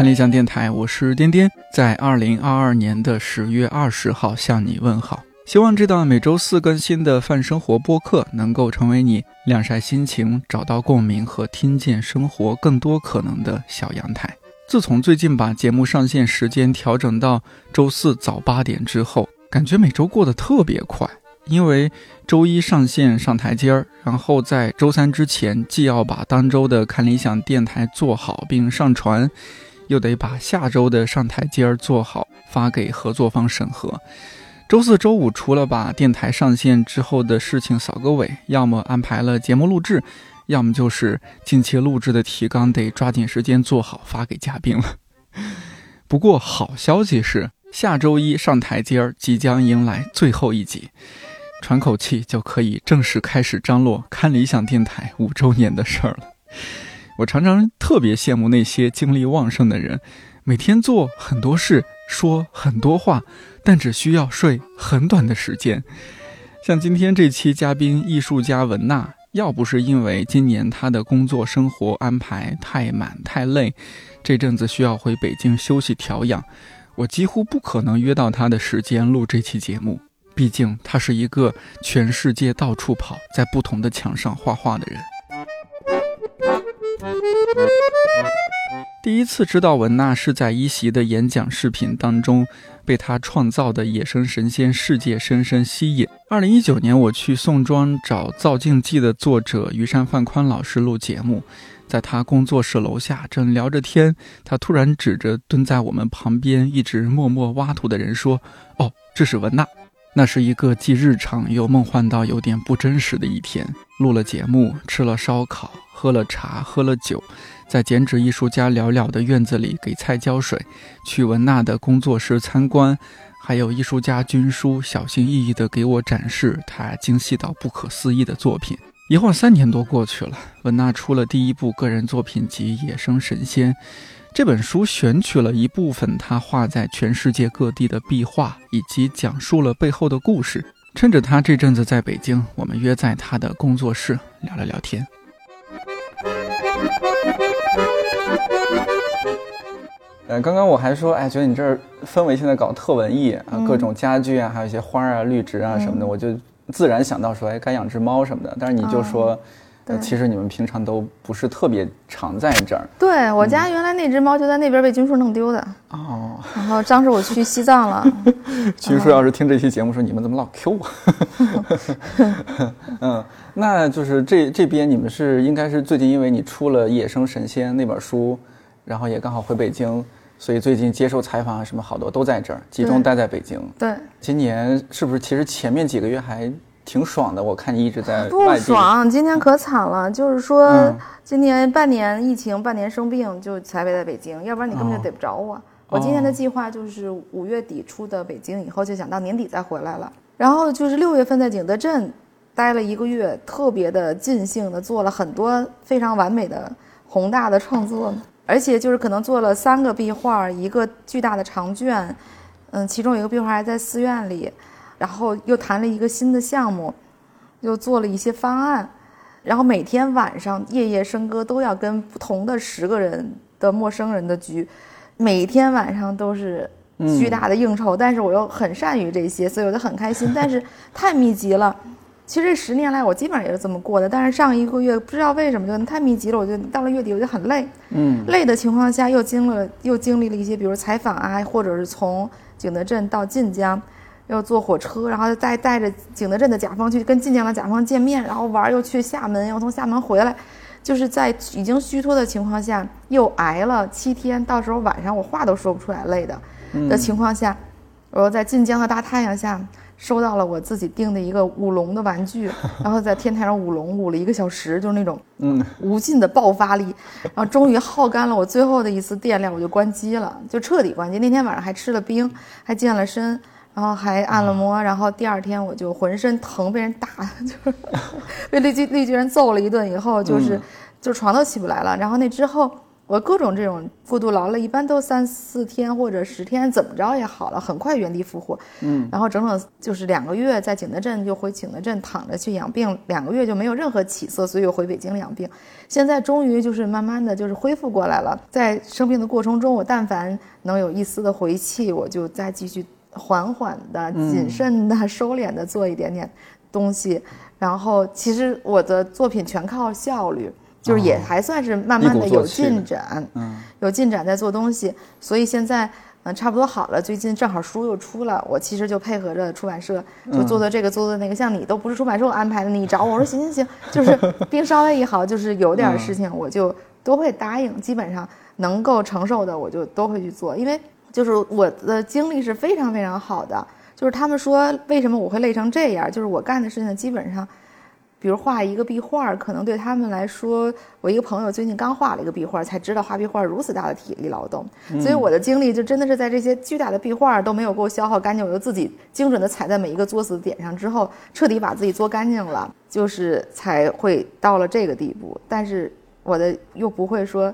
看理想电台，我是颠颠，在二零二二年的十月二十号向你问好。希望这档每周四更新的泛生活播客能够成为你晾晒心情、找到共鸣和听见生活更多可能的小阳台。自从最近把节目上线时间调整到周四早八点之后，感觉每周过得特别快。因为周一上线上台阶儿，然后在周三之前既要把当周的看理想电台做好并上传，又得把下周的上台阶儿做好发给合作方审核。周四周五除了把电台上线之后的事情扫个尾，要么安排了节目录制，要么就是近期录制的提纲得抓紧时间做好发给嘉宾了。不过好消息是，下周一上台阶儿即将迎来最后一集。喘口气就可以正式开始张罗看理想电台五周年的事儿了。我常常特别羡慕那些精力旺盛的人，每天做很多事，说很多话，但只需要睡很短的时间。像今天这期嘉宾艺术家文娜，要不是因为今年她的工作生活安排太满太累，这阵子需要回北京休息调养，我几乎不可能约到她的时间录这期节目。毕竟他是一个全世界到处跑，在不同的墙上画画的人。第一次知道文娜是在一席的演讲视频当中，被他创造的野生神仙世界深深吸引。二零一九年，我去宋庄找《造镜记》的作者于山范宽老师录节目，在他工作室楼下正聊着天，他突然指着蹲在我们旁边一直默默挖土的人说：“哦，这是文娜。”那是一个既日常又梦幻到有点不真实的一天。录了节目，吃了烧烤，喝了茶，喝了酒，在剪纸艺术家寥寥的院子里给菜浇水，去文娜的工作室参观，还有艺术家军书小心翼翼地给我展示他精细到不可思议的作品。一晃三年多过去了，文娜出了第一部个人作品集《野生神仙》。这本书选取了一部分他画在全世界各地的壁画，以及讲述了背后的故事。趁着他这阵子在北京，我们约在他的工作室聊了聊天。呃，刚刚我还说，哎，觉得你这儿氛围现在搞特文艺啊，各种家具啊，还有一些花啊、绿植啊什么的，我就自然想到说，哎，该养只猫什么的。但是你就说。其实你们平常都不是特别常在这儿。对我家原来那只猫就在那边被军叔弄丢的。哦。然后当时我去西藏了。军叔要是听这期节目说你们怎么老 Q 我？嗯，那就是这这边你们是应该是最近因为你出了《野生神仙》那本书，然后也刚好回北京，所以最近接受采访啊什么好多都在这儿，集中待在北京。对。今年是不是其实前面几个月还？挺爽的，我看你一直在不爽。今年可惨了，就是说今年半年疫情，半年生病，就才会在北京，要不然你根本就逮不着我。我今年的计划就是五月底出的北京，以后就想到年底再回来了。然后就是六月份在景德镇待了一个月，特别的尽兴的做了很多非常完美的宏大的创作，而且就是可能做了三个壁画，一个巨大的长卷，嗯，其中有一个壁画还在寺院里。然后又谈了一个新的项目，又做了一些方案，然后每天晚上夜夜笙歌，都要跟不同的十个人的陌生人的局，每天晚上都是巨大的应酬，但是我又很善于这些，所以我就很开心。但是太密集了，其实这十年来我基本上也是这么过的。但是上一个月不知道为什么就太密集了，我就到了月底我就很累。嗯，累的情况下又经了又经历了一些，比如采访啊，或者是从景德镇到晋江。要坐火车，然后再带着景德镇的甲方去跟晋江的甲方见面，然后玩又去厦门，又从厦门回来，就是在已经虚脱的情况下，又挨了七天，到时候晚上我话都说不出来，累的的情况下，我又在晋江的大太阳下收到了我自己订的一个舞龙的玩具，然后在天台上舞龙舞了一个小时，就是那种嗯无尽的爆发力，然后终于耗干了我最后的一丝电量，我就关机了，就彻底关机。那天晚上还吃了冰，还健了身。然后还按了摩，然后第二天我就浑身疼，被人打，就是被绿巨绿巨人揍了一顿以后，就是就床都起不来了。然后那之后，我各种这种过度劳累，一般都三四天或者十天，怎么着也好了，很快原地复活。嗯，然后整整就是两个月在景德镇就回景德镇躺着去养病，两个月就没有任何起色，所以又回北京养病。现在终于就是慢慢的就是恢复过来了。在生病的过程中，我但凡能有一丝的回气，我就再继续缓缓的、谨慎的、收敛的做一点点东西。然后其实我的作品全靠效率。就是也还算是慢慢的有进展，嗯，有进展在做东西，所以现在嗯差不多好了。最近正好书又出了，我其实就配合着出版社，就做做这个做做那个。像你都不是出版社安排的，你找我，我说行行行，就是病稍微一好，就是有点事情我就都会答应，基本上能够承受的我就都会去做，因为就是我的精力是非常非常好的。就是他们说为什么我会累成这样，就是我干的事情基本上。比如画一个壁画，可能对他们来说，我一个朋友最近刚画了一个壁画，才知道画壁画如此大的体力劳动。所以我的精力就真的是在这些巨大的壁画都没有给我消耗干净，我就自己精准的踩在每一个作死点上之后，彻底把自己作干净了，就是才会到了这个地步。但是我的又不会说，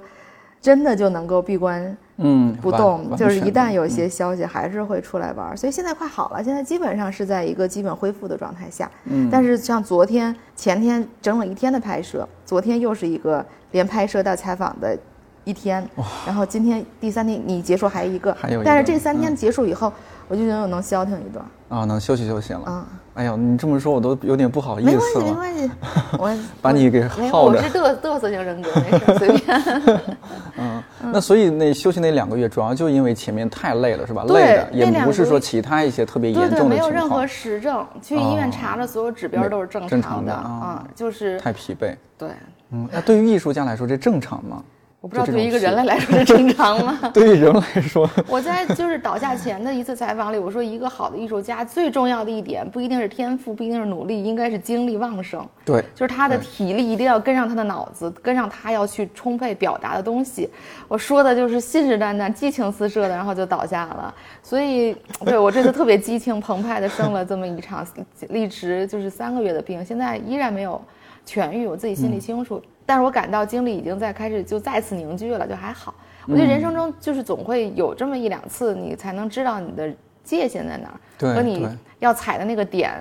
真的就能够闭关。嗯，不动，就是一旦有一些消息，还是会出来玩。所以现在快好了，现在基本上是在一个基本恢复的状态下。嗯，但是像昨天、前天整整一天的拍摄，昨天又是一个连拍摄带采访的一天，然后今天第三天你结束还一个，还有，但是这三天结束以后，我就觉得我能消停一段。啊，能休息休息了。嗯。哎呀，你这么说，我都有点不好意思了。没关系，没关系，我把你给耗着。我是嘚嘚瑟型人格，没事，随便。嗯，那所以那休息那两个月，主要就因为前面太累了，是吧？累的，也不是说其他一些特别严重的情况。没有任何实证，去医院查了，所有指标都是正常的。啊，就是太疲惫。对。嗯，那对于艺术家来说，这正常吗？我不知道对于一个人类来说是正常吗？对于人来说，我在就是倒下前的一次采访里，我说一个好的艺术家最重要的一点不一定是天赋，不一定是努力，应该是精力旺盛。对，就是他的体力一定要跟上他的脑子，跟上他要去充沛表达的东西。我说的就是信誓旦旦、激情四射的，然后就倒下了。所以，对我这次特别激情澎湃的生了这么一场，历时就是三个月的病，现在依然没有痊愈，我自己心里清楚。但是我感到精力已经在开始就再次凝聚了，就还好。我觉得人生中就是总会有这么一两次，你才能知道你的界限在哪儿，和你要踩的那个点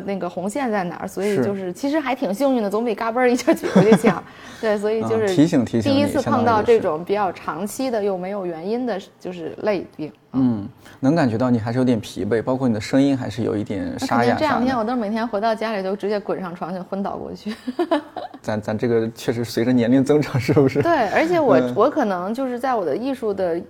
的那个红线在哪儿。所以就是其实还挺幸运的，总比嘎嘣儿一下举回去强。对，所以就是提醒提醒。第一次碰到这种比较长期的又没有原因的，就是累病。嗯，能感觉到你还是有点疲惫，包括你的声音还是有一点沙哑。这两天我都是每天回到家里就直接滚上床就昏倒过去。咱咱这个确实随着年龄增长，是不是？对，而且我我可能就是在我的艺术的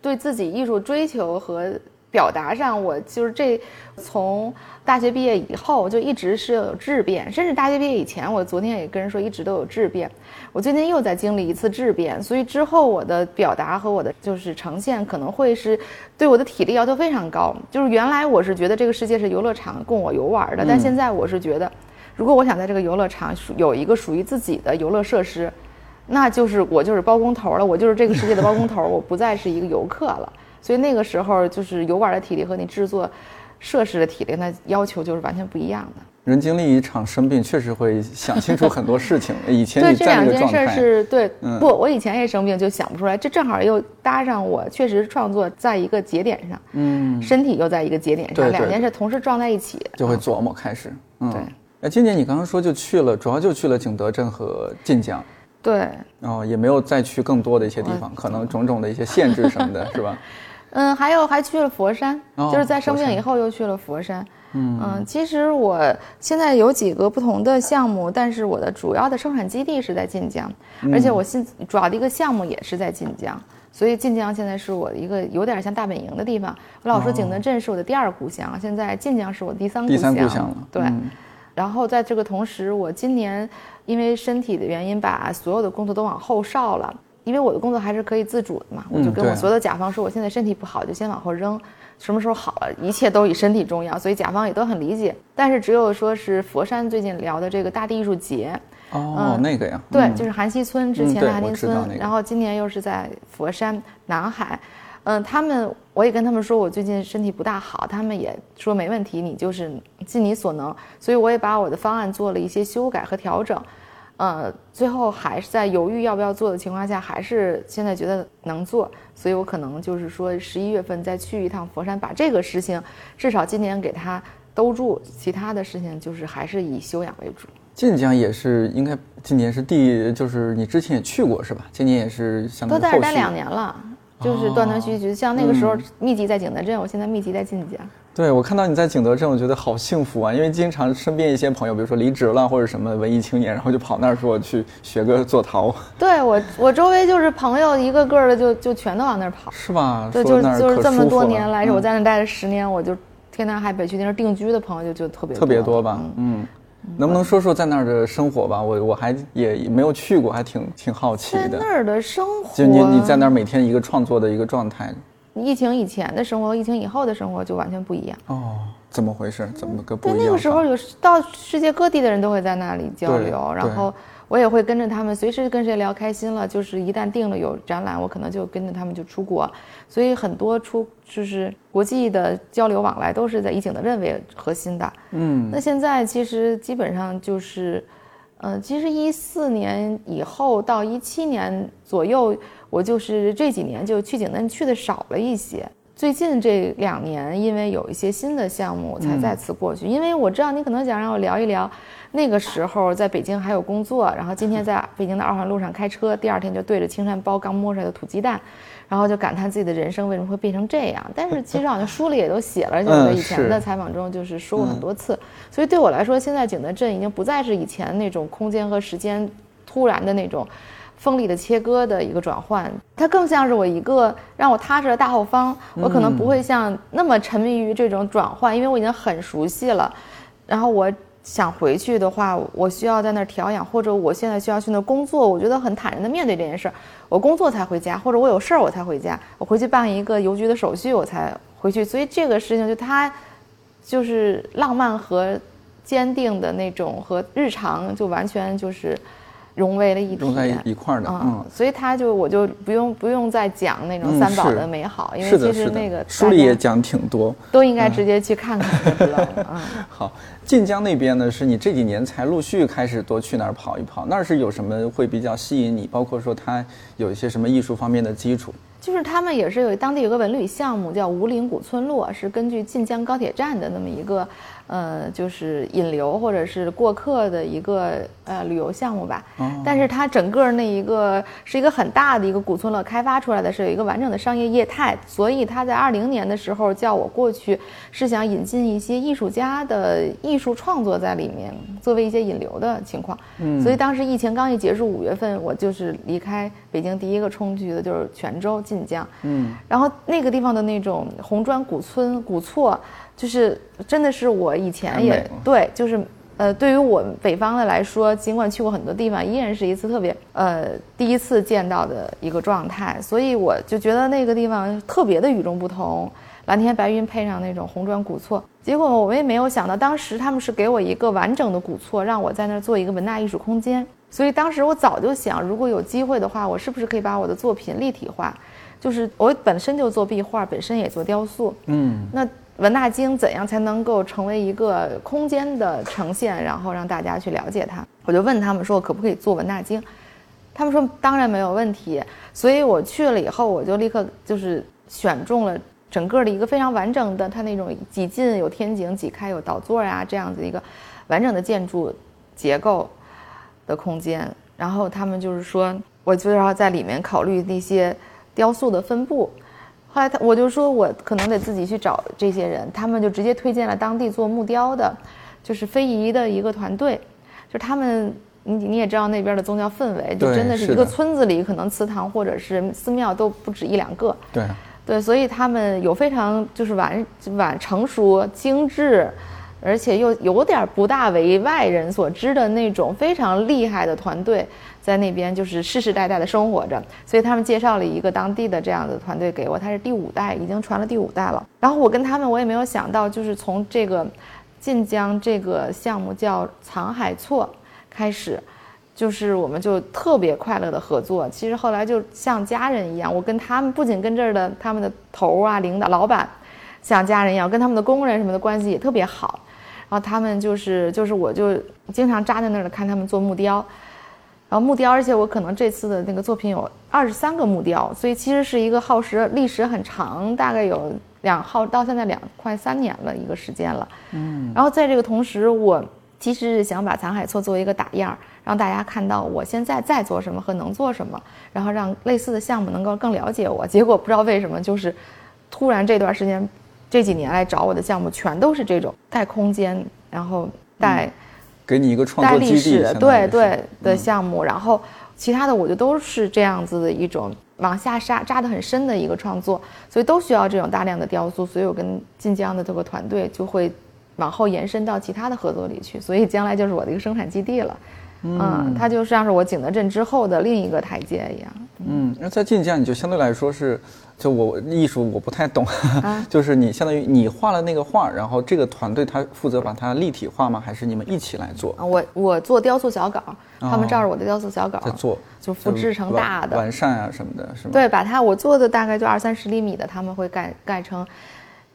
对自己艺术追求和表达上，我就是这从大学毕业以后就一直是有质变，甚至大学毕业以前，我昨天也跟人说一直都有质变。我最近又在经历一次质变，所以之后我的表达和我的就是呈现可能会是对我的体力要求非常高。就是原来我是觉得这个世界是游乐场供我游玩的，但现在我是觉得。如果我想在这个游乐场有一个属于自己的游乐设施，那就是我就是包工头了，我就是这个世界的包工头，我不再是一个游客了。所以那个时候，就是游玩的体力和你制作设施的体力，那要求就是完全不一样的。人经历一场生病，确实会想清楚很多事情。以前对这两件事是对，嗯不，我以前也生病就想不出来，这正好又搭上我确实创作在一个节点上，嗯，身体又在一个节点上，两件事同时撞在一起，就会琢磨开始，对。那今年你刚刚说就去了，主要就去了景德镇和晋江，对，哦，也没有再去更多的一些地方，可能种种的一些限制什么的，是吧？嗯，还有还去了佛山，就是在生病以后又去了佛山。嗯嗯，其实我现在有几个不同的项目，但是我的主要的生产基地是在晋江，而且我现主要的一个项目也是在晋江，所以晋江现在是我一个有点像大本营的地方。我老说景德镇是我的第二故乡，现在晋江是我第三第三故乡了，对。然后在这个同时，我今年因为身体的原因，把所有的工作都往后稍了。因为我的工作还是可以自主的嘛，我就跟我所有的甲方说，我现在身体不好，就先往后扔，什么时候好了，一切都以身体重要，所以甲方也都很理解。但是只有说是佛山最近聊的这个大地艺术节，哦，那个呀，对，就是韩溪村之前的韩溪村，然后今年又是在佛山南海。嗯，他们我也跟他们说，我最近身体不大好，他们也说没问题，你就是尽你所能，所以我也把我的方案做了一些修改和调整。呃，最后还是在犹豫要不要做的情况下，还是现在觉得能做，所以我可能就是说十一月份再去一趟佛山，把这个事情至少今年给他兜住，其他的事情就是还是以修养为主。晋江也是应该今年是第，就是你之前也去过是吧？今年也是相当于都在这待两年了，就是断断续续，像那个时候密集在景德镇，我现在密集在晋江。对，我看到你在景德镇，我觉得好幸福啊！因为经常身边一些朋友，比如说离职了或者什么文艺青年，然后就跑那儿说去学个做陶。对我，我周围就是朋友一个个的就 就全都往那儿跑，是吧？对，就是就是这么多年来，我在那待了十年，我就天南海北去那儿定居的朋友就就特别特别多吧？嗯。能不能说说在那儿的生活吧？我我还也没有去过，还挺挺好奇的。在那儿的生活，就你你在那儿每天一个创作的一个状态。疫情以前的生活和疫情以后的生活就完全不一样。哦，怎么回事？怎么个不一样？对，那个时候有到世界各地的人都会在那里交流，然后。我也会跟着他们，随时跟谁聊开心了，就是一旦定了有展览，我可能就跟着他们就出国，所以很多出就是国际的交流往来都是在以景德镇为核心的。嗯，那现在其实基本上就是，呃，其实一四年以后到一七年左右，我就是这几年就去景德镇去的少了一些。最近这两年，因为有一些新的项目才再次过去，因为我知道你可能想让我聊一聊。那个时候在北京还有工作，然后今天在北京的二环路上开车，第二天就对着青山包刚摸出来的土鸡蛋，然后就感叹自己的人生为什么会变成这样。但是其实好像书里也都写了，就是以前的采访中就是说过很多次。所以对我来说，现在景德镇已经不再是以前那种空间和时间突然的那种锋利的切割的一个转换，它更像是我一个让我踏实的大后方。我可能不会像那么沉迷于这种转换，因为我已经很熟悉了。然后我。想回去的话，我需要在那儿调养，或者我现在需要去那工作，我觉得很坦然的面对这件事儿。我工作才回家，或者我有事儿我才回家，我回去办一个邮局的手续我才回去。所以这个事情就它，就是浪漫和坚定的那种和日常就完全就是。融为了一体，融在一块儿的，嗯，所以他就我就不用不用再讲那种三宝的美好，因为其实那个书里也讲挺多，都应该直接去看看就知道了。嗯，好，晋江那边呢，是你这几年才陆续开始多去那儿跑一跑，那是有什么会比较吸引你？包括说它有一些什么艺术方面的基础？就是他们也是有当地有个文旅项目叫吴岭古村落，是根据晋江高铁站的那么一个。呃，就是引流或者是过客的一个呃旅游项目吧，但是它整个那一个是一个很大的一个古村落，开发出来的是有一个完整的商业业态，所以他在二零年的时候叫我过去，是想引进一些艺术家的艺术创作在里面，作为一些引流的情况。嗯，所以当时疫情刚一结束，五月份我就是离开北京第一个冲去的就是泉州晋江。嗯，然后那个地方的那种红砖古村古厝。就是真的是我以前也对，就是呃，对于我北方的来说，尽管去过很多地方，依然是一次特别呃第一次见到的一个状态，所以我就觉得那个地方特别的与众不同，蓝天白云配上那种红砖古厝。结果我也没有想到，当时他们是给我一个完整的古厝，让我在那儿做一个文大艺术空间。所以当时我早就想，如果有机会的话，我是不是可以把我的作品立体化？就是我本身就做壁画，本身也做雕塑，嗯，那。文纳经怎样才能够成为一个空间的呈现，然后让大家去了解它？我就问他们说，可不可以做文纳经？他们说当然没有问题。所以我去了以后，我就立刻就是选中了整个的一个非常完整的，它那种几进有天井、几开有导座呀这样子一个完整的建筑结构的空间。然后他们就是说，我就要在里面考虑那些雕塑的分布。后来他我就说，我可能得自己去找这些人，他们就直接推荐了当地做木雕的，就是非遗的一个团队，就他们，你你也知道那边的宗教氛围，就真的是一个村子里可能祠堂或者是寺庙都不止一两个，对，对，所以他们有非常就是完完成熟精致。而且又有点不大为外人所知的那种非常厉害的团队，在那边就是世世代代的生活着，所以他们介绍了一个当地的这样的团队给我，他是第五代，已经传了第五代了。然后我跟他们，我也没有想到，就是从这个晋江这个项目叫藏海错开始，就是我们就特别快乐的合作。其实后来就像家人一样，我跟他们不仅跟这儿的他们的头啊、领导、老板像家人一样，跟他们的工人什么的关系也特别好。然后他们就是就是我就经常扎在那儿看他们做木雕，然后木雕，而且我可能这次的那个作品有二十三个木雕，所以其实是一个耗时历史很长，大概有两耗到现在两快三年了一个时间了。嗯，然后在这个同时，我其实是想把残海错作为一个打样，让大家看到我现在在做什么和能做什么，然后让类似的项目能够更了解我。结果不知道为什么，就是突然这段时间这几年来找我的项目全都是这种带空间，然后带。给你一个创作基地，对对的项目，然后其他的我就都是这样子的一种往下扎扎得很深的一个创作，所以都需要这种大量的雕塑，所以我跟晋江的这个团队就会往后延伸到其他的合作里去，所以将来就是我的一个生产基地了，嗯，它就像是我景德镇之后的另一个台阶一样。嗯，那在晋江你就相对来说是。就我艺术我不太懂，就是你相当于你画了那个画，然后这个团队他负责把它立体化吗？还是你们一起来做？我我做雕塑小稿，他们照着我的雕塑小稿在做，就复制成大的完善啊什么的，是吗？对，把它我做的大概就二三十厘米的，他们会盖盖成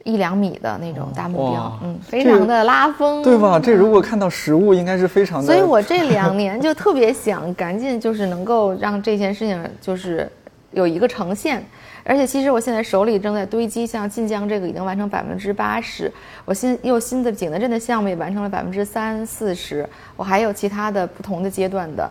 一两米的那种大目标，嗯，非常的拉风，对吧？这如果看到实物，应该是非常的。所以我这两年就特别想赶紧就是能够让这件事情就是有一个呈现。而且其实我现在手里正在堆积，像晋江这个已经完成百分之八十，我新又新的景德镇的项目也完成了百分之三四十，我还有其他的不同的阶段的，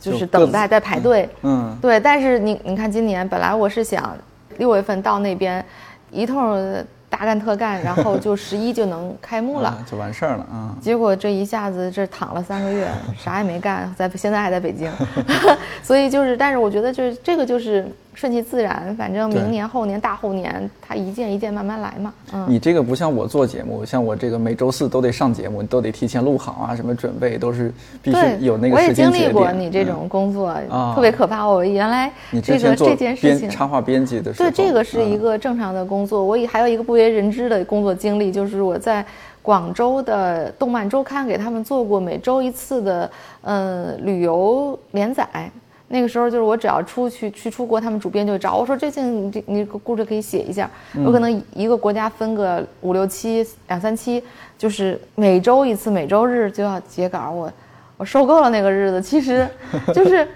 就是等待在排队。嗯，对。但是你你看，今年本来我是想六月份到那边一通。大干特干，然后就十一就能开幕了，就完事儿了啊！结果这一下子这躺了三个月，啥也没干，在现在还在北京，所以就是，但是我觉得就是这个就是顺其自然，反正明年后年大后年，它一件一件慢慢来嘛。嗯，你这个不像我做节目，像我这个每周四都得上节目，你都得提前录好啊，什么准备都是必须有那个时间我也经历过你这种工作，特别可怕。我原来这个这件事情插画编辑的时候，对这个是一个正常的工作。我也还有一个不为人知的工作经历，就是我在广州的动漫周刊给他们做过每周一次的嗯旅游连载。那个时候就是我只要出去去出国，他们主编就找我说：“这件你你故事可以写一下。”有可能一个国家分个五六期、两三期，就是每周一次，每周日就要截稿。我我受够了那个日子，其实 就是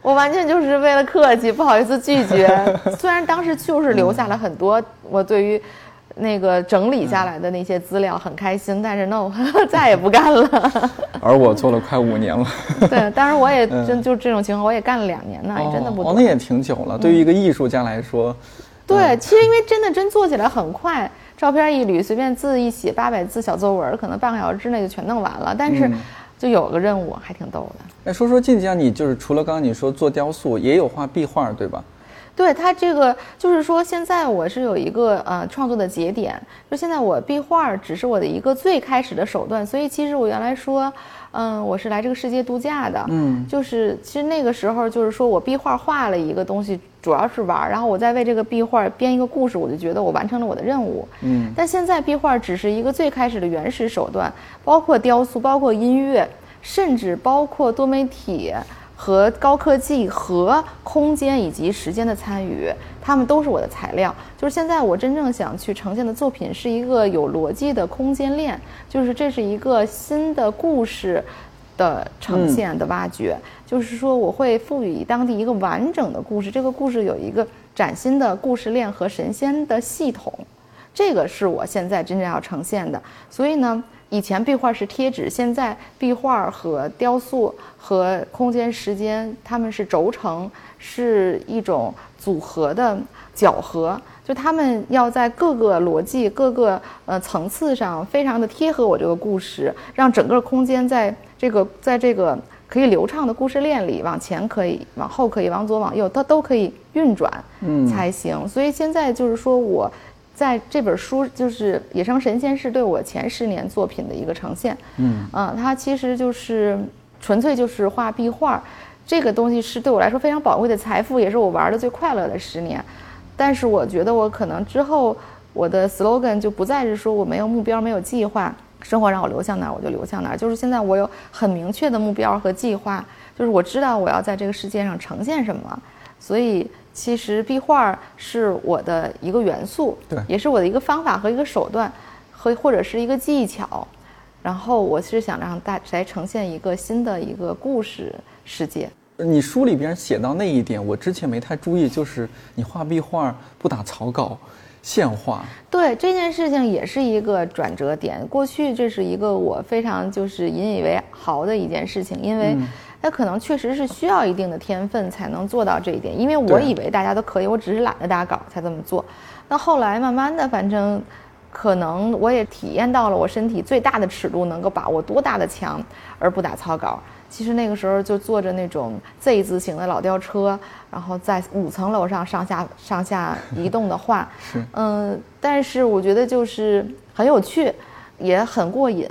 我完全就是为了客气，不好意思拒绝。虽然当时就是留下了很多我对于。那个整理下来的那些资料很开心，但是 no，再也不干了。而我做了快五年了。对，当然我也真就这种情况，我也干了两年呢，也真的不。哦，那也挺久了。对于一个艺术家来说，对，其实因为真的真做起来很快，照片一捋，随便字一写，八百字小作文，可能半个小时之内就全弄完了。但是就有个任务，还挺逗的。哎，说说晋江，你就是除了刚刚你说做雕塑，也有画壁画，对吧？对他这个就是说，现在我是有一个呃创作的节点，就现在我壁画只是我的一个最开始的手段，所以其实我原来说，嗯，我是来这个世界度假的，嗯，就是其实那个时候就是说我壁画画了一个东西，主要是玩，然后我再为这个壁画编一个故事，我就觉得我完成了我的任务，嗯，但现在壁画只是一个最开始的原始手段，包括雕塑，包括音乐，甚至包括多媒体。和高科技和空间以及时间的参与，他们都是我的材料。就是现在我真正想去呈现的作品是一个有逻辑的空间链，就是这是一个新的故事的呈现的挖掘。就是说我会赋予当地一个完整的故事，这个故事有一个崭新的故事链和神仙的系统，这个是我现在真正要呈现的。所以呢。以前壁画是贴纸，现在壁画和雕塑和空间时间，它们是轴承，是一种组合的搅合，就他们要在各个逻辑、各个呃层次上非常的贴合我这个故事，让整个空间在这个在这个可以流畅的故事链里，往前可以，往后可以，往左往右，它都可以运转，嗯，才行。所以现在就是说我。在这本书就是《野生神仙》是对我前十年作品的一个呈现，嗯，啊，它其实就是纯粹就是画壁画，这个东西是对我来说非常宝贵的财富，也是我玩的最快乐的十年。但是我觉得我可能之后我的 slogan 就不再是说我没有目标、没有计划，生活让我流向哪儿我就流向哪儿，就是现在我有很明确的目标和计划，就是我知道我要在这个世界上呈现什么，所以。其实壁画是我的一个元素，对，也是我的一个方法和一个手段，和或者是一个技巧。然后我是想让大来呈现一个新的一个故事世界。你书里边写到那一点，我之前没太注意，就是你画壁画不打草稿，现画。对这件事情也是一个转折点。过去这是一个我非常就是引以为豪的一件事情，因为它可能确实是需要一定的天分才能做到这一点。因为我以为大家都可以，我只是懒得打稿才这么做。那后来慢慢的，反正可能我也体验到了我身体最大的尺度能够把握多大的墙而不打草稿。其实那个时候就坐着那种 Z 字形的老吊车，然后在五层楼上上下上下移动的画，是嗯，但是我觉得就是很有趣，也很过瘾，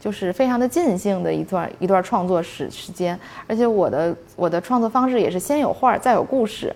就是非常的尽兴的一段一段创作时时间。而且我的我的创作方式也是先有画再有故事，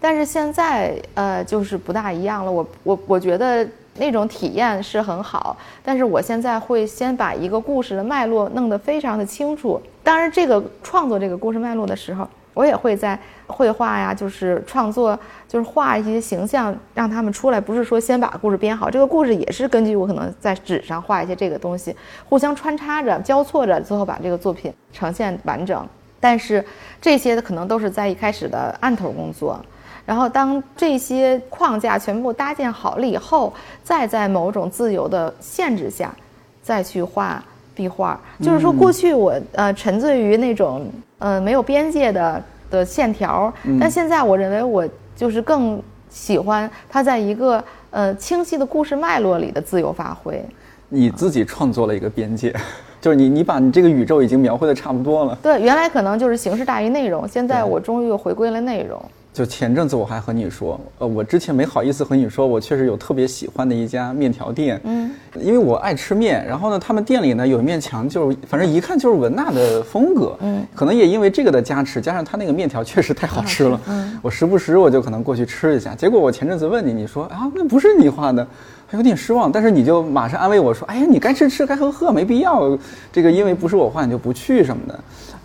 但是现在呃就是不大一样了。我我我觉得。那种体验是很好，但是我现在会先把一个故事的脉络弄得非常的清楚。当然，这个创作这个故事脉络的时候，我也会在绘画呀，就是创作，就是画一些形象，让他们出来。不是说先把故事编好，这个故事也是根据我可能在纸上画一些这个东西，互相穿插着、交错着，最后把这个作品呈现完整。但是这些可能都是在一开始的案头工作。然后，当这些框架全部搭建好了以后，再在某种自由的限制下，再去画壁画。就是说，过去我呃沉醉于那种呃没有边界的的线条，但现在我认为我就是更喜欢它在一个呃清晰的故事脉络里的自由发挥。你自己创作了一个边界，就是你你把你这个宇宙已经描绘的差不多了。对，原来可能就是形式大于内容，现在我终于又回归了内容。就前阵子我还和你说，呃，我之前没好意思和你说，我确实有特别喜欢的一家面条店，嗯，因为我爱吃面，然后呢，他们店里呢有一面墙，就是反正一看就是文娜的风格，嗯，可能也因为这个的加持，加上他那个面条确实太好吃了，嗯，我时不时我就可能过去吃一下。结果我前阵子问你，你说啊，那不是你画的，还有点失望，但是你就马上安慰我说，哎呀，你该吃吃，该喝喝，没必要，这个因为不是我画，你就不去什么的，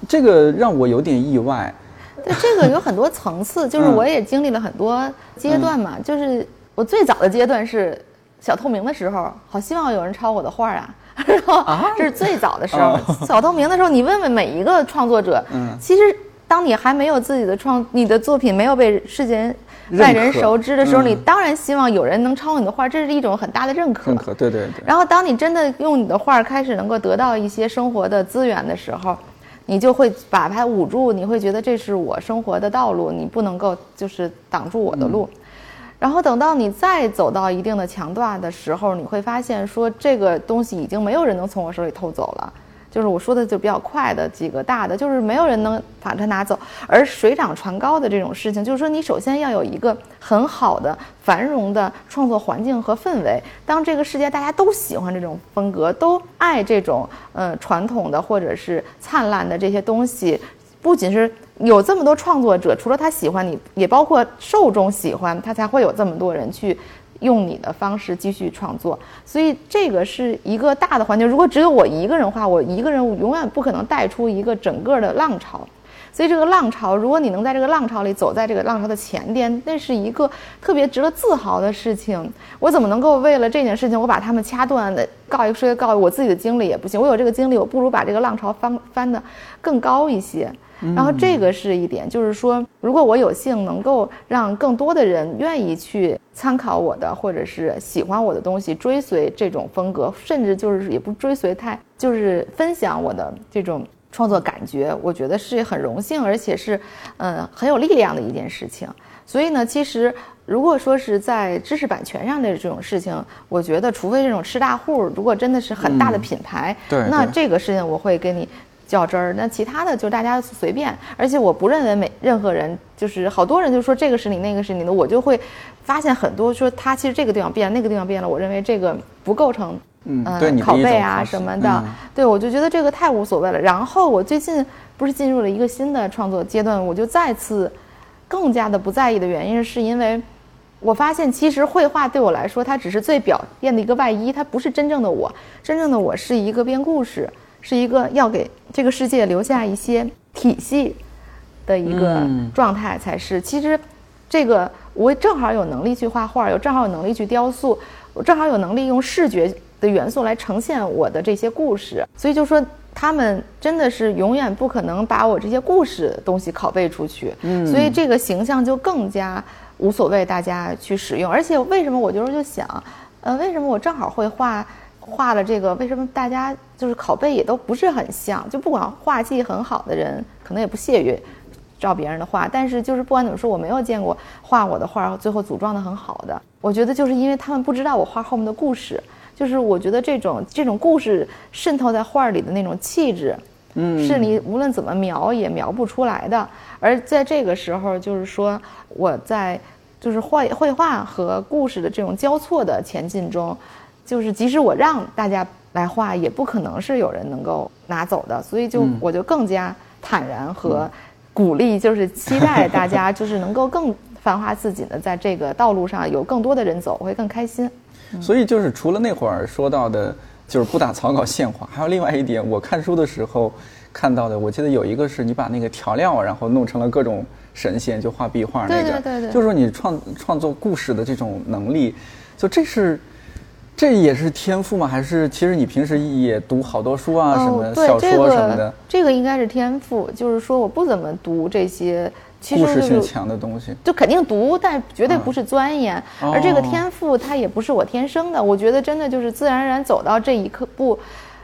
这个让我有点意外。对这个有很多层次，就是我也经历了很多阶段嘛。就是我最早的阶段是小透明的时候，好希望有人抄我的画啊。然后这是最早的时候，小透明的时候，你问问每一个创作者，其实当你还没有自己的创，你的作品没有被世间外人熟知的时候，你当然希望有人能抄你的画，这是一种很大的认可。认可，对对对。然后当你真的用你的画开始能够得到一些生活的资源的时候。你就会把它捂住，你会觉得这是我生活的道路，你不能够就是挡住我的路。然后等到你再走到一定的强大的时候，你会发现说这个东西已经没有人能从我手里偷走了。就是我说的就比较快的几个大的，就是没有人能把它拿走。而水涨船高的这种事情，就是说你首先要有一个很好的繁荣的创作环境和氛围。当这个世界大家都喜欢这种风格，都爱这种呃传统的或者是灿烂的这些东西，不仅是有这么多创作者，除了他喜欢你，也包括受众喜欢他，才会有这么多人去。用你的方式继续创作，所以这个是一个大的环境。如果只有我一个人画，我一个人永远不可能带出一个整个的浪潮。所以这个浪潮，如果你能在这个浪潮里走在这个浪潮的前边，那是一个特别值得自豪的事情。我怎么能够为了这件事情，我把他们掐断的告一个说一告一？我自己的经历也不行，我有这个经历，我不如把这个浪潮翻翻的更高一些。然后这个是一点，就是说，如果我有幸能够让更多的人愿意去参考我的，或者是喜欢我的东西，追随这种风格，甚至就是也不追随太，就是分享我的这种创作感觉，我觉得是很荣幸，而且是，嗯，很有力量的一件事情。所以呢，其实如果说是在知识版权上的这种事情，我觉得除非这种吃大户，如果真的是很大的品牌，对，那这个事情我会给你。较真儿，那其他的就大家随便，而且我不认为每任何人就是好多人就说这个是你，那个是你的，我就会发现很多说他其实这个地方变，那个地方变了，我认为这个不构成嗯拷贝啊什么的，对我就觉得这个太无所谓了。然后我最近不是进入了一个新的创作阶段，我就再次更加的不在意的原因，是因为我发现其实绘画对我来说，它只是最表面的一个外衣，它不是真正的我，真正的我是一个编故事。是一个要给这个世界留下一些体系的一个状态才是。其实，这个我正好有能力去画画，有正好有能力去雕塑，我正好有能力用视觉的元素来呈现我的这些故事。所以就说，他们真的是永远不可能把我这些故事东西拷贝出去，嗯，所以这个形象就更加无所谓大家去使用。而且为什么我就是就想，呃，为什么我正好会画画了这个？为什么大家就是拷贝也都不是很像？就不管画技很好的人，可能也不屑于照别人的画。但是就是不管怎么说，我没有见过画我的画最后组装的很好的。我觉得就是因为他们不知道我画后面的故事。就是我觉得这种这种故事渗透在画里的那种气质，嗯，是你无论怎么描也描不出来的。而在这个时候，就是说我在就是绘绘画和故事的这种交错的前进中，就是即使我让大家来画，也不可能是有人能够拿走的。所以就我就更加坦然和鼓励，就是期待大家就是能够更繁花似锦的在这个道路上有更多的人走，我会更开心。所以就是除了那会儿说到的，就是不打草稿现画，还有另外一点，我看书的时候看到的，我记得有一个是你把那个调料，然后弄成了各种神仙，就画壁画那个，对对对，就是说你创创作故事的这种能力，就这是，这也是天赋吗？还是其实你平时也读好多书啊，什么小说什么的？这个应该是天赋，就是说我不怎么读这些。故事性强的东西，就肯定读，但绝对不是钻研。而这个天赋，它也不是我天生的。我觉得真的就是自然而然走到这一刻。不，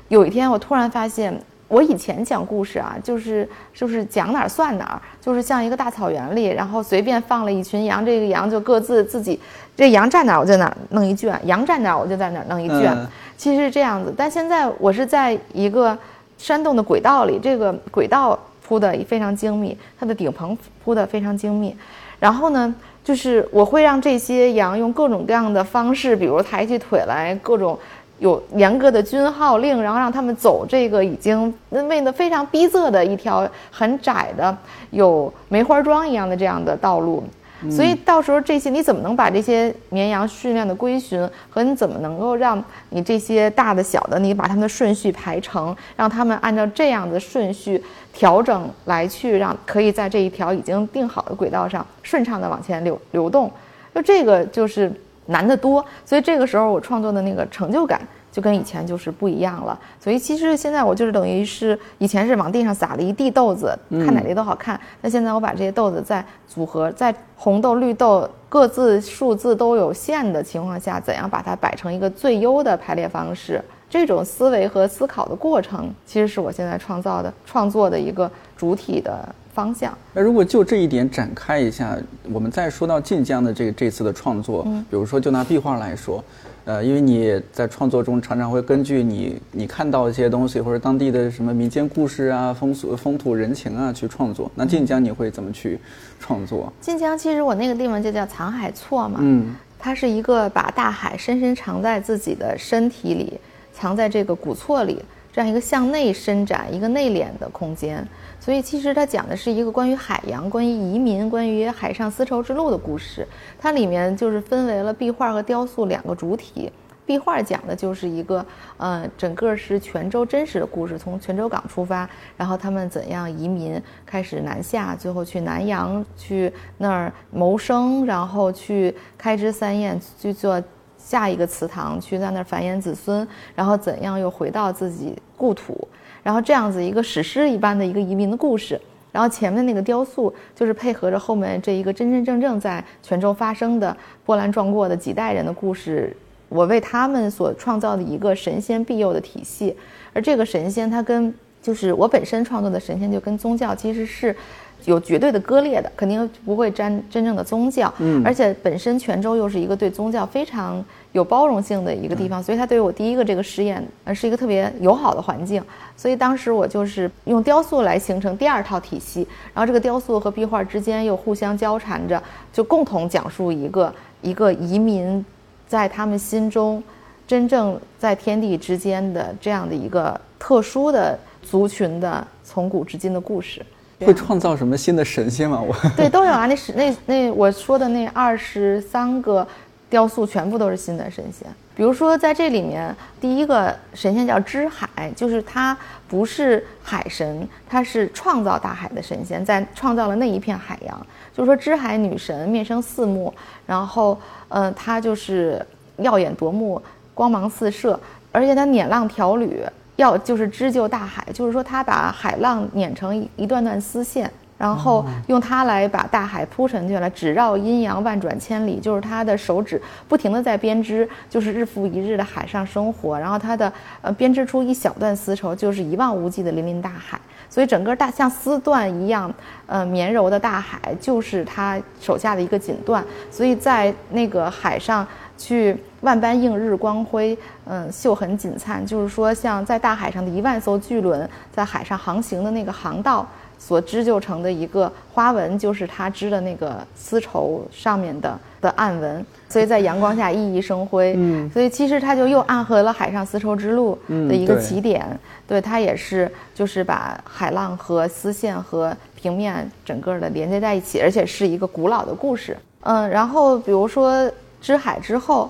有一天我突然发现，我以前讲故事啊，就是就是讲哪儿算哪儿，就是像一个大草原里，然后随便放了一群羊，这个羊就各自自己，这羊站哪儿我就哪儿弄一圈，羊站哪儿我就在哪儿弄一圈。其实是这样子，但现在我是在一个山洞的轨道里，这个轨道。铺的非常精密，它的顶棚铺的非常精密，然后呢，就是我会让这些羊用各种各样的方式，比如抬起腿来，各种有严格的军号令，然后让他们走这个已经为的非常逼仄的一条很窄的有梅花桩一样的这样的道路。所以到时候这些你怎么能把这些绵羊训练的规训和你怎么能够让你这些大的小的你把它们的顺序排成，让他们按照这样的顺序调整来去让可以在这一条已经定好的轨道上顺畅的往前流流动，就这个就是难得多。所以这个时候我创作的那个成就感。就跟以前就是不一样了，所以其实现在我就是等于是以前是往地上撒了一地豆子，看哪粒都好看。那现在我把这些豆子再组合，在红豆、绿豆各自数字都有限的情况下，怎样把它摆成一个最优的排列方式？这种思维和思考的过程，其实是我现在创造的创作的一个主体的方向。那如果就这一点展开一下，我们再说到晋江的这个这次的创作，比如说就拿壁画来说。呃，因为你在创作中常常会根据你你看到一些东西或者当地的什么民间故事啊、风俗风土人情啊去创作。那晋江你会怎么去创作？晋江其实我那个地方就叫藏海错嘛，嗯，它是一个把大海深深藏在自己的身体里，藏在这个古厝里，这样一个向内伸展、一个内敛的空间。所以其实它讲的是一个关于海洋、关于移民、关于海上丝绸之路的故事。它里面就是分为了壁画和雕塑两个主体。壁画讲的就是一个，呃，整个是泉州真实的故事，从泉州港出发，然后他们怎样移民，开始南下，最后去南洋去那儿谋生，然后去开枝散叶去做下一个祠堂，去在那儿繁衍子孙，然后怎样又回到自己故土。然后这样子一个史诗一般的一个移民的故事，然后前面那个雕塑就是配合着后面这一个真真正正在泉州发生的波澜壮阔的几代人的故事，我为他们所创造的一个神仙庇佑的体系，而这个神仙它跟就是我本身创作的神仙就跟宗教其实是。有绝对的割裂的，肯定不会沾真正的宗教。嗯，而且本身泉州又是一个对宗教非常有包容性的一个地方，所以它对于我第一个这个实验，呃，是一个特别友好的环境。所以当时我就是用雕塑来形成第二套体系，然后这个雕塑和壁画之间又互相交缠着，就共同讲述一个一个移民在他们心中真正在天地之间的这样的一个特殊的族群的从古至今的故事。会创造什么新的神仙吗？我对都有啊，那是那那我说的那二十三个雕塑全部都是新的神仙。比如说在这里面，第一个神仙叫知海，就是他不是海神，他是创造大海的神仙，在创造了那一片海洋。就是说知海女神面生四目，然后嗯，她就是耀眼夺目，光芒四射，而且她碾浪调履。要就是织就大海，就是说他把海浪碾成一段段丝线。然后用它来把大海铺陈起来，只绕阴阳万转千里，就是他的手指不停的在编织，就是日复一日的海上生活。然后他的呃编织出一小段丝绸，就是一望无际的粼粼大海。所以整个大像丝缎一样，呃绵柔的大海就是他手下的一个锦缎。所以在那个海上去万般映日光辉，嗯秀痕锦灿，就是说像在大海上的一万艘巨轮在海上航行的那个航道。所织就成的一个花纹，就是他织的那个丝绸上面的的暗纹，所以在阳光下熠熠生辉。嗯，所以其实它就又暗合了海上丝绸之路的一个起点。对，它也是就是把海浪和丝线和平面整个的连接在一起，而且是一个古老的故事。嗯，然后比如说织海之后。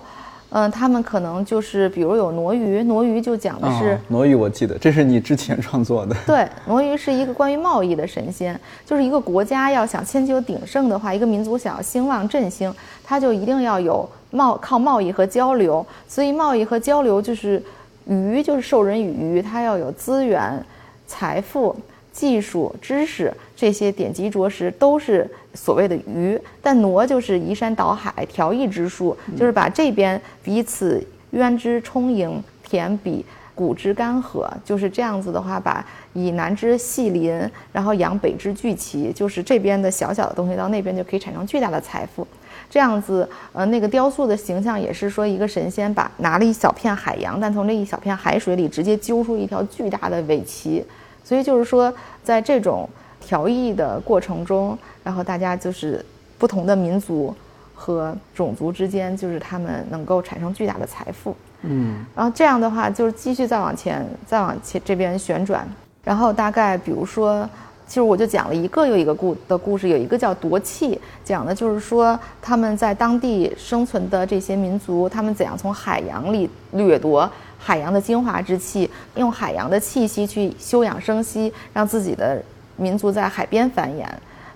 嗯，他们可能就是比如有挪鱼，挪鱼就讲的是挪鱼，我记得这是你之前创作的。对，挪鱼是一个关于贸易的神仙，就是一个国家要想千秋鼎盛的话，一个民族想要兴旺振兴，它就一定要有贸靠贸易和交流，所以贸易和交流就是鱼就是授人以渔，它要有资源、财富。技术、知识这些典籍着实都是所谓的鱼，但挪就是移山倒海、调易之术，就是把这边彼此渊之充盈，填比谷之干涸，就是这样子的话，把以南之细鳞，然后养北之巨奇，就是这边的小小的东西到那边就可以产生巨大的财富。这样子，呃，那个雕塑的形象也是说一个神仙把拿了一小片海洋，但从这一小片海水里直接揪出一条巨大的尾鳍。所以就是说，在这种调译的过程中，然后大家就是不同的民族和种族之间，就是他们能够产生巨大的财富。嗯，然后这样的话，就是继续再往前，再往前这边旋转，然后大概比如说，其实我就讲了一个又一个故的故事，有一个叫夺气，讲的就是说他们在当地生存的这些民族，他们怎样从海洋里掠夺。海洋的精华之气，用海洋的气息去休养生息，让自己的民族在海边繁衍。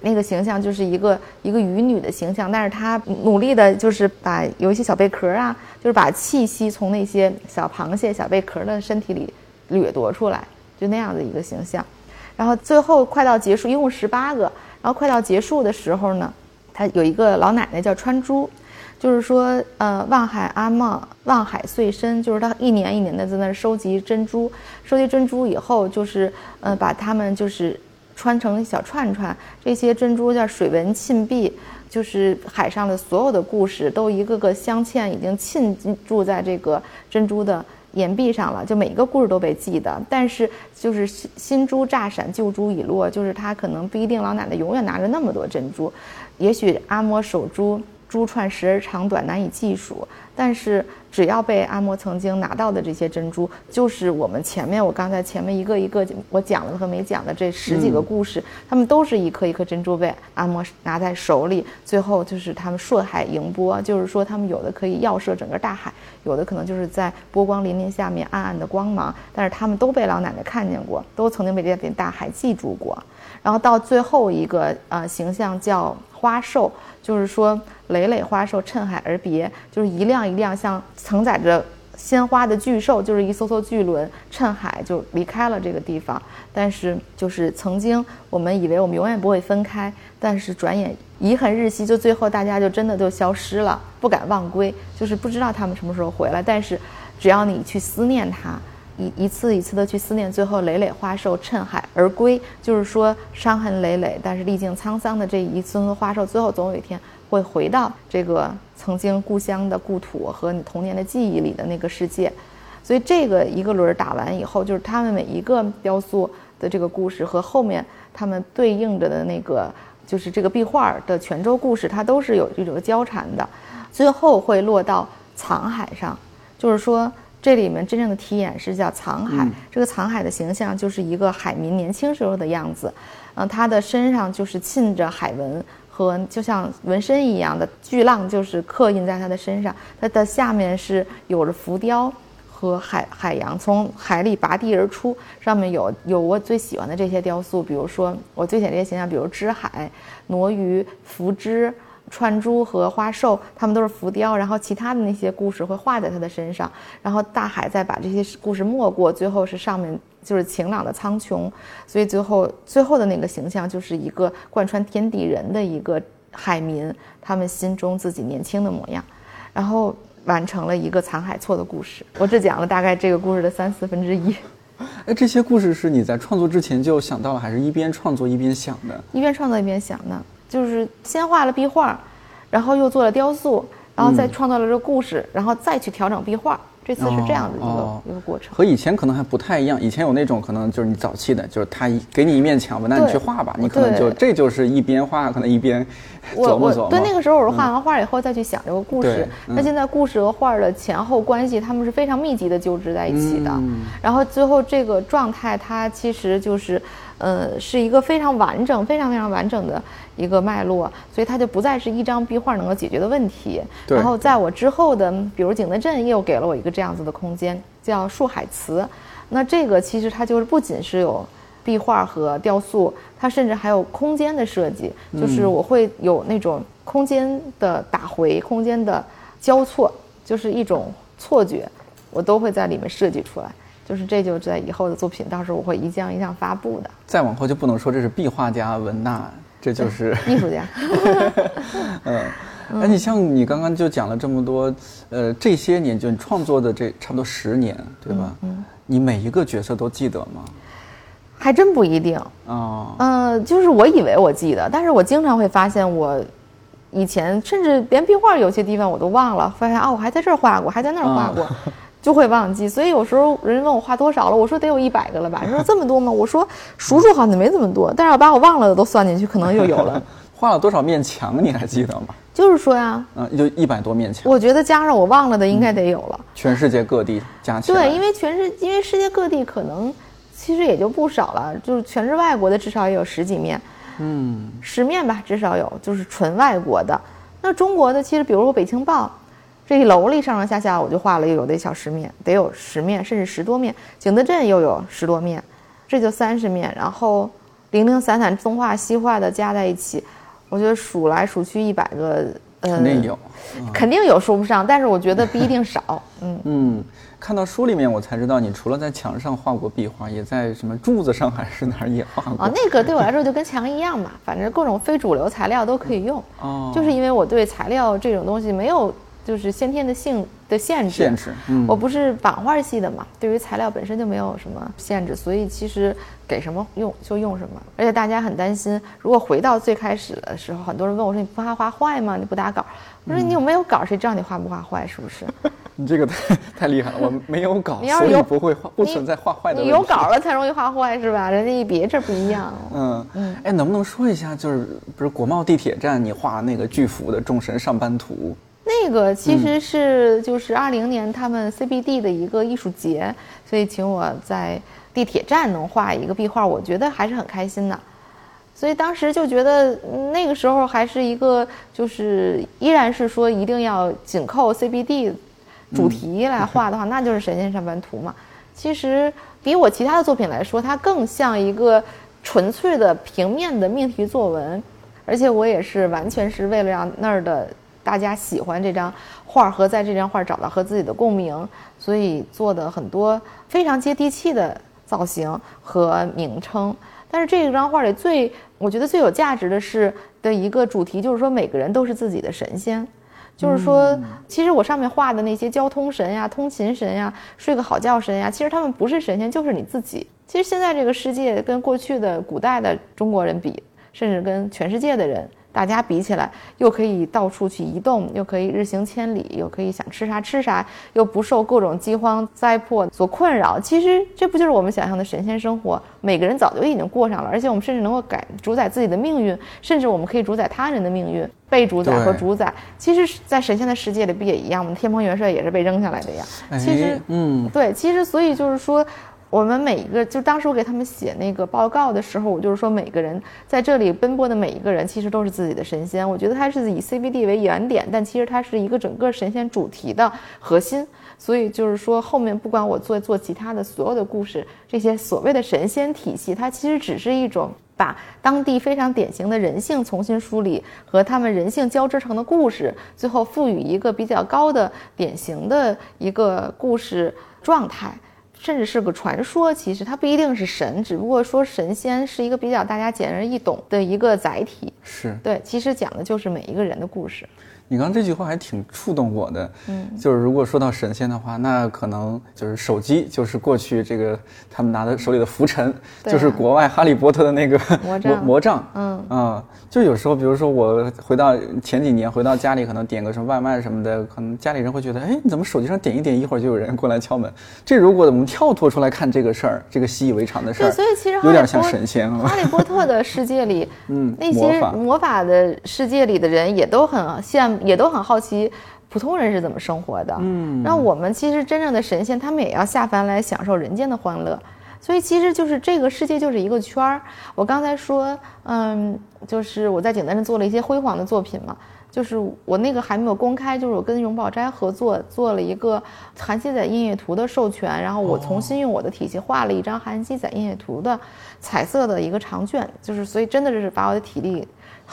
那个形象就是一个一个渔女的形象，但是她努力的就是把有一些小贝壳啊，就是把气息从那些小螃蟹、小贝壳的身体里掠夺出来，就那样的一个形象。然后最后快到结束，一共十八个。然后快到结束的时候呢，他有一个老奶奶叫川珠。就是说，呃，望海阿嬷望海碎身，就是他一年一年的在那儿收集珍珠，收集珍珠以后，就是，呃，把它们就是穿成小串串，这些珍珠叫水纹沁壁，就是海上的所有的故事都一个个镶嵌，已经沁住在这个珍珠的岩壁上了，就每一个故事都被记得。但是就是新新珠乍闪，旧珠已落，就是他可能不一定老奶奶永远拿着那么多珍珠，也许阿嬷守珠。珠串时而长短难以计数，但是只要被阿嬷曾经拿到的这些珍珠，就是我们前面我刚才前面一个一个我讲了和没讲的这十几个故事，他们都是一颗一颗珍珠被阿嬷拿在手里，最后就是他们顺海迎波，就是说他们有的可以耀射整个大海，有的可能就是在波光粼粼下面暗暗的光芒，但是他们都被老奶奶看见过，都曾经被这片大海记住过。然后到最后一个呃形象叫花兽，就是说累累花兽趁海而别，就是一辆一辆像承载着鲜花的巨兽，就是一艘艘巨轮趁海就离开了这个地方。但是就是曾经我们以为我们永远不会分开，但是转眼遗恨日夕，就最后大家就真的就消失了，不敢忘归，就是不知道他们什么时候回来。但是只要你去思念他。一一次一次的去思念，最后累累花兽趁海而归，就是说伤痕累累，但是历经沧桑的这一尊尊花兽，最后总有一天会回到这个曾经故乡的故土和你童年的记忆里的那个世界。所以这个一个轮打完以后，就是他们每一个雕塑的这个故事和后面他们对应着的那个，就是这个壁画的泉州故事，它都是有这种交缠的，最后会落到藏海上，就是说。这里面真正的题眼是叫藏海，这个藏海的形象就是一个海民年轻时候的样子，嗯，他的身上就是沁着海纹和就像纹身一样的巨浪，就是刻印在他的身上。他的下面是有着浮雕和海海洋从海里拔地而出，上面有有我最喜欢的这些雕塑，比如说我最喜欢这些形象，比如知海、挪鱼、浮枝。串珠和花兽，他们都是浮雕，然后其他的那些故事会画在他的身上，然后大海再把这些故事没过，最后是上面就是晴朗的苍穹，所以最后最后的那个形象就是一个贯穿天地人的一个海民，他们心中自己年轻的模样，然后完成了一个残海错的故事。我只讲了大概这个故事的三四分之一。哎，这些故事是你在创作之前就想到了，还是一边创作一边想的？一边创作一边想的，就是先画了壁画，然后又做了雕塑，然后再创造了这个故事，然后再去调整壁画。这次是这样的一个一个过程，和以前可能还不太一样。以前有那种可能就是你早期的，就是他给你一面墙，那你去画吧，你可能就这就是一边画，可能一边琢磨琢磨。对，那个时候我是画完画以后再去想这个故事。那现在故事和画的前后关系，他们是非常密集的纠织在一起的。然后最后这个状态，它其实就是。呃，是一个非常完整、非常非常完整的一个脉络，所以它就不再是一张壁画能够解决的问题。然后在我之后的，比如景德镇又给了我一个这样子的空间，叫树海祠。那这个其实它就是不仅是有壁画和雕塑，它甚至还有空间的设计，就是我会有那种空间的打回、空间的交错，就是一种错觉，我都会在里面设计出来。就是这就在以后的作品，到时候我会一项一项发布的。再往后就不能说这是壁画家文娜，这就是艺术家。嗯，哎，你像你刚刚就讲了这么多，呃，这些年就你创作的这差不多十年，对吧？嗯。你每一个角色都记得吗？还真不一定。哦。嗯，就是我以为我记得，但是我经常会发现我以前甚至连壁画有些地方我都忘了，发现啊，我还在这儿画过，还在那儿画过。就会忘记，所以有时候人家问我画多少了，我说得有一百个了吧？你说这么多吗？我说数数好像没这么多，但是要把我忘了的都算进去，可能又有了。画了多少面墙你还记得吗？就是说呀，嗯，就一百多面墙。我觉得加上我忘了的应该得有了。全世界各地加起来。对，因为全世因为世界各地可能其实也就不少了，就是全是外国的，至少也有十几面，嗯，十面吧，至少有，就是纯外国的。那中国的其实，比如说《北青报》。这一楼里上上下下，我就画了又有得小十面，得有十面，甚至十多面。景德镇又有十多面，这就三十面。然后零零散散东画西画的加在一起，我觉得数来数去一百个，呃肯定有，肯定有说不上。但是我觉得不一定少。嗯嗯，看到书里面我才知道，你除了在墙上画过壁画，也在什么柱子上还是哪儿也画过。啊，那个对我来说就跟墙一样嘛，反正各种非主流材料都可以用。哦，就是因为我对材料这种东西没有。就是先天的性的限制，限制。我不是版画系的嘛，对于材料本身就没有什么限制，所以其实给什么用就用什么。而且大家很担心，如果回到最开始的时候，很多人问我说：“你不怕画坏吗？你不打稿？”我说：“你有没有稿？谁知道你画不画坏？是不是？” 你这个太太厉害了，我没有稿，所以不会画，不存在画坏的。你有稿了才容易画坏是吧？人家一别这不一样。嗯嗯。哎，能不能说一下，就是不是国贸地铁站你画那个巨幅的众神上班图？那个其实是就是二零年他们 CBD 的一个艺术节，所以请我在地铁站能画一个壁画，我觉得还是很开心的。所以当时就觉得那个时候还是一个就是依然是说一定要紧扣 CBD 主题来画的话，那就是神仙上班图嘛。其实比我其他的作品来说，它更像一个纯粹的平面的命题作文，而且我也是完全是为了让那儿的。大家喜欢这张画和在这张画找到和自己的共鸣，所以做的很多非常接地气的造型和名称。但是这张画里最我觉得最有价值的是的一个主题，就是说每个人都是自己的神仙。就是说，其实我上面画的那些交通神呀、通勤神呀、睡个好觉神呀，其实他们不是神仙，就是你自己。其实现在这个世界跟过去的古代的中国人比，甚至跟全世界的人。大家比起来，又可以到处去移动，又可以日行千里，又可以想吃啥吃啥，又不受各种饥荒灾祸所困扰。其实这不就是我们想象的神仙生活？每个人早就已经过上了，而且我们甚至能够改主宰自己的命运，甚至我们可以主宰他人的命运，被主宰和主宰。其实，在神仙的世界里不也一样吗？天蓬元帅也是被扔下来的呀。其实，嗯，对，其实所以就是说。我们每一个，就当时我给他们写那个报告的时候，我就是说，每个人在这里奔波的每一个人，其实都是自己的神仙。我觉得它是以 CBD 为原点，但其实它是一个整个神仙主题的核心。所以就是说，后面不管我做做其他的所有的故事，这些所谓的神仙体系，它其实只是一种。把当地非常典型的人性重新梳理，和他们人性交织成的故事，最后赋予一个比较高的典型的一个故事状态，甚至是个传说。其实它不一定是神，只不过说神仙是一个比较大家简而易懂的一个载体。是对，其实讲的就是每一个人的故事。你刚这句话还挺触动我的，嗯，就是如果说到神仙的话，那可能就是手机，就是过去这个他们拿的手里的浮尘，就是国外哈利波特的那个魔杖，魔杖，嗯啊，就有时候，比如说我回到前几年回到家里，可能点个什么外卖什么的，可能家里人会觉得，哎，你怎么手机上点一点，一会儿就有人过来敲门？这如果我们跳脱出来看这个事儿，这个习以为常的事儿，对，所以其实有点像神仙哈利波特的世界里，嗯，那些魔法的世界里的人也都很羡慕。也都很好奇，普通人是怎么生活的。嗯，那我们其实真正的神仙，他们也要下凡来享受人间的欢乐。所以其实就是这个世界就是一个圈儿。我刚才说，嗯，就是我在景德镇做了一些辉煌的作品嘛。就是我那个还没有公开，就是我跟荣宝斋合作做了一个韩熙载印月图的授权，然后我重新用我的体系画了一张韩熙载印月图的彩色的一个长卷。就是所以真的是把我的体力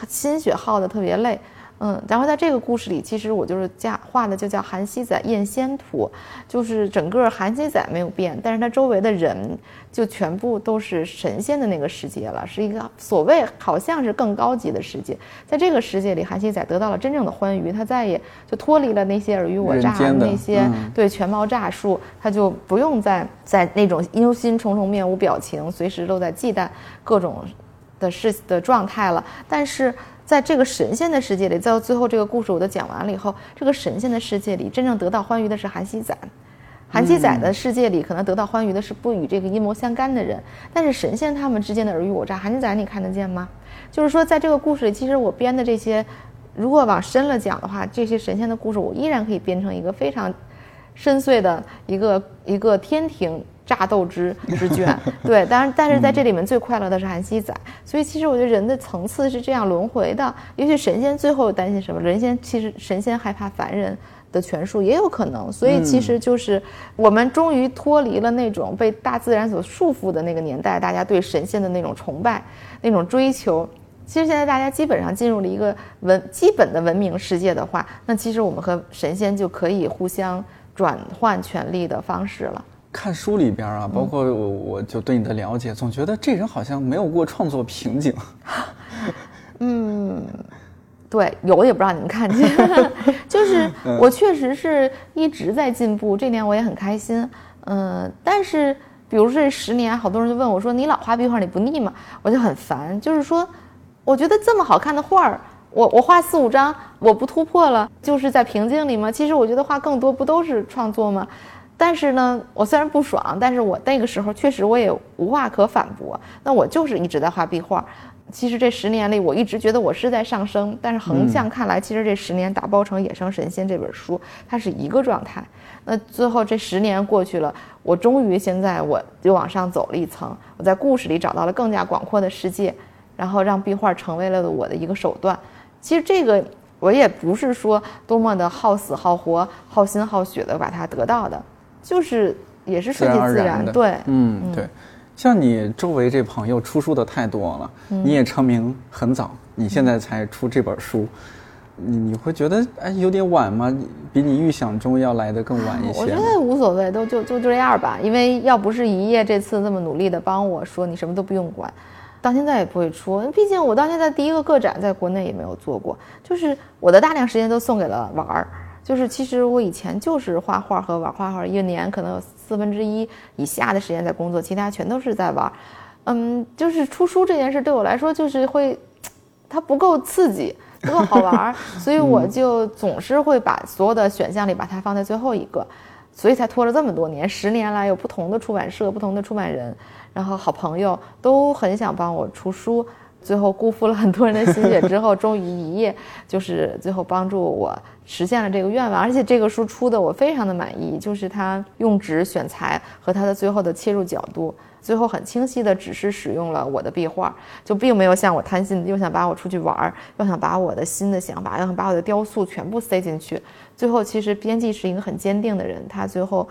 心血耗得特别累。嗯，然后在这个故事里，其实我就是加画的就叫韩熙载验仙图，就是整个韩熙载没有变，但是他周围的人就全部都是神仙的那个世界了，是一个所谓好像是更高级的世界。在这个世界里，韩熙载得到了真正的欢愉，他再也就脱离了那些尔虞我诈那些对权谋诈术，他就不用再在那种忧心忡忡、面无表情、随时都在忌惮各种的事的状态了。但是。在这个神仙的世界里，在最后这个故事我都讲完了以后，这个神仙的世界里，真正得到欢愉的是韩熙载。韩熙载的世界里，可能得到欢愉的是不与这个阴谋相干的人。但是神仙他们之间的尔虞我诈，韩熙载你看得见吗？就是说，在这个故事里，其实我编的这些，如果往深了讲的话，这些神仙的故事，我依然可以编成一个非常深邃的一个一个天庭。炸豆之 之卷，对，当然，但是在这里面最快乐的是韩熙载，所以其实我觉得人的层次是这样轮回的。也许神仙最后担心什么？人仙其实神仙害怕凡人的权术，也有可能。所以其实就是我们终于脱离了那种被大自然所束缚的那个年代，大家对神仙的那种崇拜、那种追求。其实现在大家基本上进入了一个文基本的文明世界的话，那其实我们和神仙就可以互相转换权力的方式了。看书里边啊，包括我，我就对你的了解，总觉得这人好像没有过创作瓶颈。嗯，对，有也不让你们看见。就是我确实是一直在进步，这点我也很开心。嗯，但是比如说这十年，好多人就问我说：“你老画壁画，你不腻吗？”我就很烦。就是说，我觉得这么好看的画儿，我我画四五张，我不突破了，就是在瓶颈里吗？其实我觉得画更多不都是创作吗？但是呢，我虽然不爽，但是我那个时候确实我也无话可反驳。那我就是一直在画壁画。其实这十年里，我一直觉得我是在上升。但是横向看来，其实这十年打包成《野生神仙》这本书，它是一个状态。那最后这十年过去了，我终于现在我就往上走了一层。我在故事里找到了更加广阔的世界，然后让壁画成为了我的一个手段。其实这个我也不是说多么的好死好活、好心好血的把它得到的。就是也是顺其自然，对，嗯，对，像你周围这朋友出书的太多了，你也成名很早，你现在才出这本书，你你会觉得哎有点晚吗？比你预想中要来的更晚一些？我觉得无所谓，都就就就这样吧。因为要不是一夜这次这么努力的帮我说，你什么都不用管，到现在也不会出。毕竟我到现在第一个个展在国内也没有做过，就是我的大量时间都送给了玩儿。就是其实我以前就是画画和玩画画，一年可能有四分之一以下的时间在工作，其他全都是在玩。嗯，就是出书这件事对我来说就是会，它不够刺激，不够好玩，所以我就总是会把所有的选项里把它放在最后一个，所以才拖了这么多年。十年来有不同的出版社、不同的出版人，然后好朋友都很想帮我出书。最后辜负了很多人的心血之后，终于一夜就是最后帮助我实现了这个愿望，而且这个书出的我非常的满意，就是它用纸选材和它的最后的切入角度，最后很清晰的只是使用了我的壁画，就并没有像我贪心又想把我出去玩儿，又想把我的新的想法，又想把我的雕塑全部塞进去。最后其实编辑是一个很坚定的人，他最后。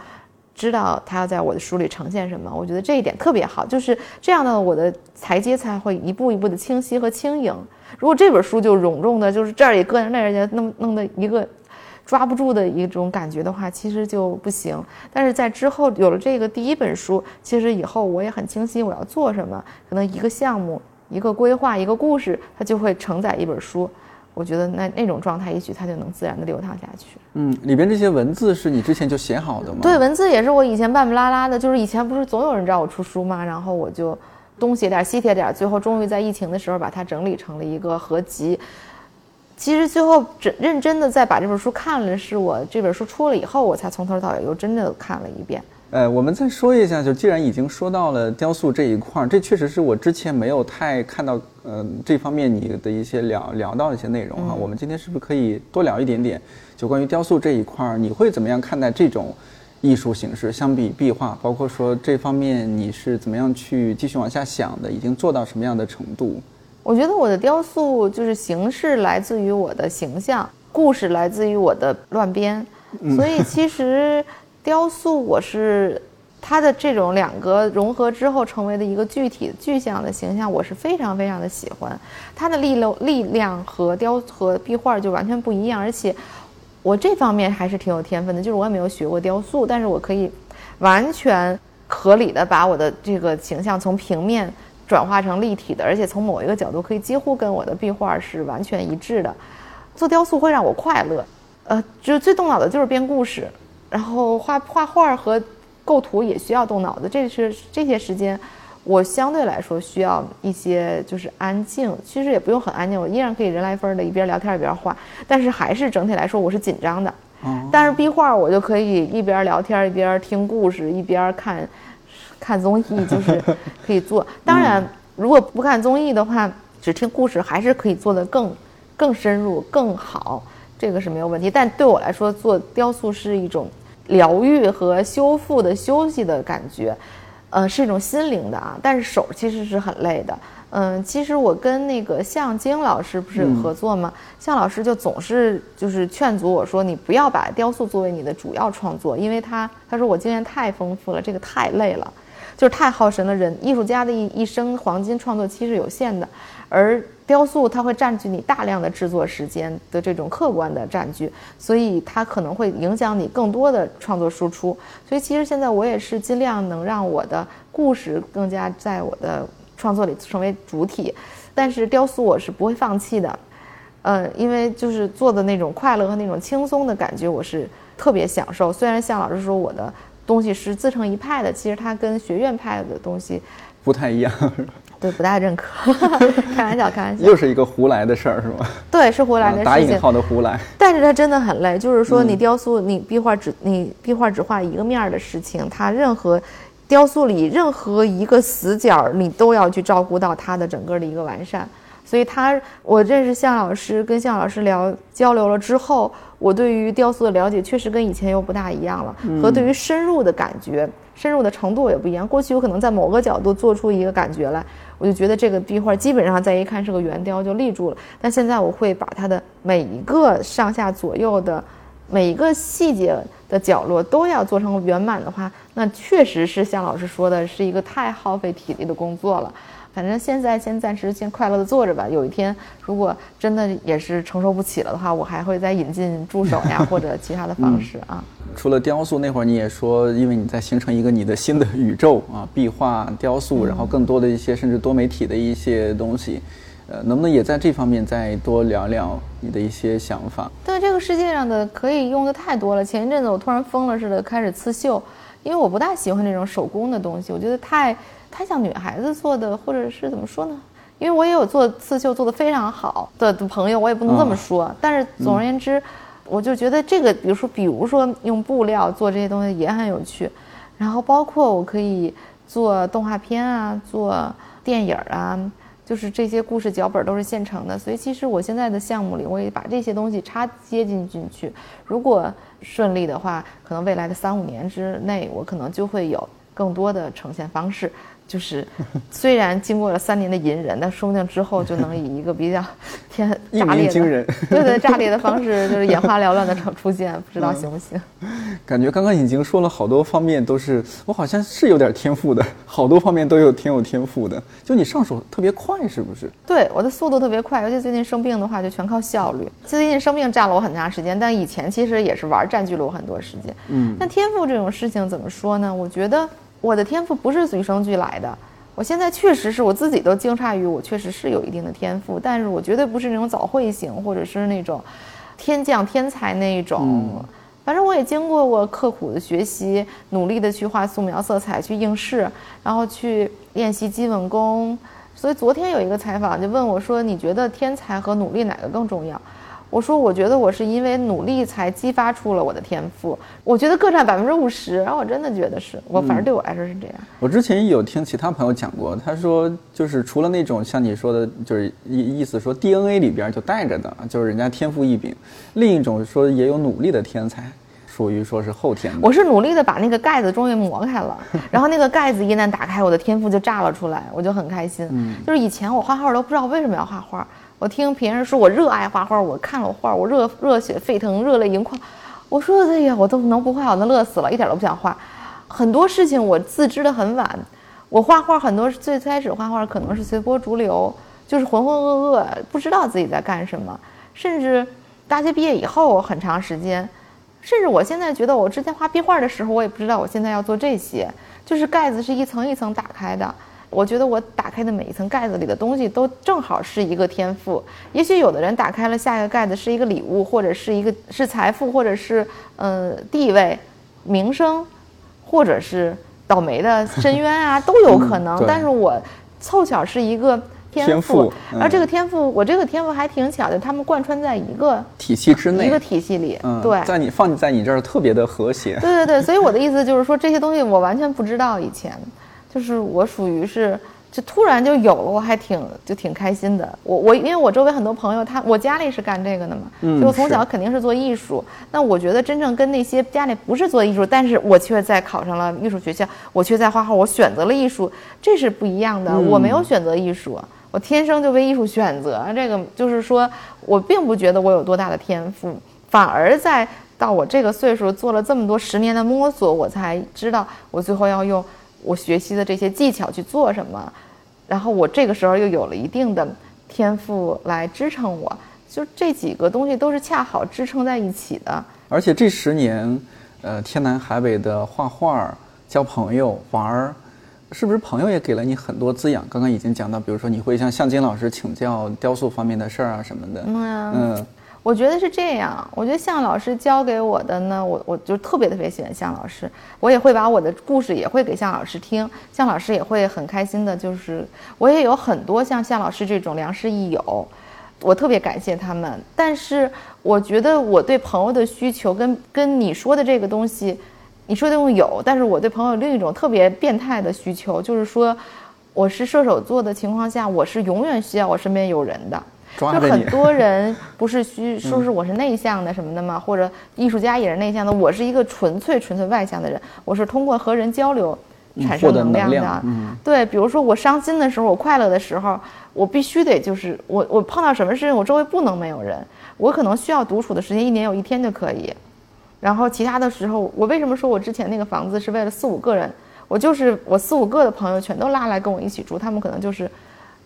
知道他要在我的书里呈现什么，我觉得这一点特别好，就是这样的我的台阶才会一步一步的清晰和轻盈。如果这本书就隆重的，就是这儿也搁那儿也弄弄的一个抓不住的一种感觉的话，其实就不行。但是在之后有了这个第一本书，其实以后我也很清晰我要做什么，可能一个项目、一个规划、一个故事，它就会承载一本书。我觉得那那种状态，也许它就能自然的流淌下去。嗯，里边这些文字是你之前就写好的吗？对，文字也是我以前半不拉拉的，就是以前不是总有人找我出书吗？然后我就东写点西写点，最后终于在疫情的时候把它整理成了一个合集。其实最后真认真的再把这本书看了，是我这本书出了以后，我才从头到尾又真的看了一遍。呃，我们再说一下，就既然已经说到了雕塑这一块儿，这确实是我之前没有太看到，呃，这方面你的一些聊聊到的一些内容哈。我们今天是不是可以多聊一点点，就关于雕塑这一块儿，你会怎么样看待这种艺术形式？相比壁画，包括说这方面你是怎么样去继续往下想的？已经做到什么样的程度？我觉得我的雕塑就是形式来自于我的形象，故事来自于我的乱编，所以其实。雕塑，我是它的这种两个融合之后成为的一个具体具象的形象，我是非常非常的喜欢。它的力量力量和雕和壁画就完全不一样，而且我这方面还是挺有天分的，就是我也没有学过雕塑，但是我可以完全合理的把我的这个形象从平面转化成立体的，而且从某一个角度可以几乎跟我的壁画是完全一致的。做雕塑会让我快乐，呃，就最动脑的就是编故事。然后画画画和构图也需要动脑子，这是这些时间，我相对来说需要一些就是安静，其实也不用很安静，我依然可以人来疯的一边聊天一边画，但是还是整体来说我是紧张的。但是壁画我就可以一边聊天一边听故事一边看，看综艺就是可以做。当然，如果不看综艺的话，只听故事还是可以做得更更深入更好。这个是没有问题，但对我来说，做雕塑是一种疗愈和修复的休息的感觉，呃，是一种心灵的啊。但是手其实是很累的，嗯，其实我跟那个向京老师不是有合作吗？向老师就总是就是劝阻我说，你不要把雕塑作为你的主要创作，因为他他说我经验太丰富了，这个太累了，就是太耗神了。人艺术家的一一生黄金创作期是有限的，而。雕塑它会占据你大量的制作时间的这种客观的占据，所以它可能会影响你更多的创作输出。所以其实现在我也是尽量能让我的故事更加在我的创作里成为主体，但是雕塑我是不会放弃的，呃，因为就是做的那种快乐和那种轻松的感觉，我是特别享受。虽然向老师说我的东西是自成一派的，其实它跟学院派的东西不太一样。对，不大认可，开玩笑，开玩笑。又是一个胡来的事儿，是吗？对，是胡来的事情。打引号的胡来。但是它真的很累，就是说你雕塑，你壁画只你壁画只画一个面儿的事情，它任何雕塑里任何一个死角，你都要去照顾到它的整个的一个完善。所以，他我认识向老师，跟向老师聊交流了之后，我对于雕塑的了解确实跟以前又不大一样了，和对于深入的感觉、深入的程度也不一样。过去有可能在某个角度做出一个感觉来。我就觉得这个壁画基本上再一看是个圆雕就立住了，但现在我会把它的每一个上下左右的每一个细节的角落都要做成圆满的话，那确实是像老师说的，是一个太耗费体力的工作了。反正现在先暂时先快乐的做着吧。有一天如果真的也是承受不起了的话，我还会再引进助手呀或者其他的方式啊。除了雕塑，那会儿你也说，因为你在形成一个你的新的宇宙啊，壁画、雕塑，然后更多的一些甚至多媒体的一些东西，呃，能不能也在这方面再多聊聊你的一些想法？对这个世界上的可以用的太多了。前一阵子我突然疯了似的开始刺绣，因为我不大喜欢那种手工的东西，我觉得太。太像女孩子做的，或者是怎么说呢？因为我也有做刺绣做的非常好的朋友，我也不能这么说。但是总而言之，我就觉得这个，比如说，比如说用布料做这些东西也很有趣。然后包括我可以做动画片啊，做电影啊，就是这些故事脚本都是现成的。所以其实我现在的项目里，我也把这些东西插接进进去。如果顺利的话，可能未来的三五年之内，我可能就会有更多的呈现方式。就是虽然经过了三年的隐忍，但说不定之后就能以一个比较天 炸裂的，对对炸裂的方式，就是眼花缭乱的出出现，不知道行不行？感觉刚刚已经说了好多方面，都是我好像是有点天赋的，好多方面都有挺有天赋的。就你上手特别快，是不是？对，我的速度特别快，尤其最近生病的话，就全靠效率。最近生病占了我很长时间，但以前其实也是玩占据了我很多时间。嗯，那天赋这种事情怎么说呢？我觉得。我的天赋不是与生俱来的，我现在确实是我自己都惊诧于我确实是有一定的天赋，但是我绝对不是那种早慧型或者是那种天降天才那一种。反正我也经过过刻苦的学习，努力的去画素描色彩，去应试，然后去练习基本功。所以昨天有一个采访就问我说：“你觉得天才和努力哪个更重要？”我说，我觉得我是因为努力才激发出了我的天赋。我觉得各占百分之五十，然后我真的觉得是我，反正对我来说是这样。我之前有听其他朋友讲过，他说就是除了那种像你说的，就是意意思说 DNA 里边就带着的，就是人家天赋异禀；另一种说也有努力的天才，属于说是后天的。我是努力的把那个盖子终于磨开了，然后那个盖子一旦打开，我的天赋就炸了出来，我就很开心。就是以前我画画都不知道为什么要画画。我听别人说我热爱画画，我看了画，我热热血沸腾，热泪盈眶。我说哎呀，我都能不画，我能乐死了，一点都不想画。很多事情我自知的很晚，我画画很多最开始画画可能是随波逐流，就是浑浑噩噩，不知道自己在干什么。甚至大学毕业以后很长时间，甚至我现在觉得我之前画壁画的时候，我也不知道我现在要做这些，就是盖子是一层一层打开的。我觉得我打开的每一层盖子里的东西都正好是一个天赋。也许有的人打开了下一个盖子是一个礼物，或者是一个是财富，或者是呃地位、名声，或者是倒霉的深渊啊，都有可能。但是我凑巧是一个天赋，而这个天赋，我这个天赋还挺巧的，他们贯穿在一个体系之内，一个体系里。对，在你放在你这儿特别的和谐。对对对，所以我的意思就是说，这些东西我完全不知道以前。就是我属于是，就突然就有了，我还挺就挺开心的。我我因为我周围很多朋友，他我家里是干这个的嘛，嗯，就我从小肯定是做艺术。那我觉得真正跟那些家里不是做艺术，但是我却在考上了艺术学校，我却在画画，我选择了艺术，这是不一样的。我没有选择艺术，我天生就为艺术选择。这个就是说我并不觉得我有多大的天赋，反而在到我这个岁数做了这么多十年的摸索，我才知道我最后要用。我学习的这些技巧去做什么，然后我这个时候又有了一定的天赋来支撑我，就这几个东西都是恰好支撑在一起的。而且这十年，呃，天南海北的画画、交朋友、玩儿，是不是朋友也给了你很多滋养？刚刚已经讲到，比如说你会向向金老师请教雕塑方面的事儿啊什么的。嗯。我觉得是这样，我觉得向老师教给我的呢，我我就特别特别喜欢向老师，我也会把我的故事也会给向老师听，向老师也会很开心的，就是我也有很多像向老师这种良师益友，我特别感谢他们。但是我觉得我对朋友的需求跟跟你说的这个东西，你说的用有，但是我对朋友另一种特别变态的需求，就是说我是射手座的情况下，我是永远需要我身边有人的。就很多人不是需说是我是内向的什么的吗？或者艺术家也是内向的，我是一个纯粹纯粹外向的人。我是通过和人交流产生能量的。对，比如说我伤心的时候，我快乐的时候，我必须得就是我我碰到什么事情，我周围不能没有人。我可能需要独处的时间，一年有一天就可以。然后其他的时候，我为什么说我之前那个房子是为了四五个人？我就是我四五个的朋友全都拉来跟我一起住，他们可能就是。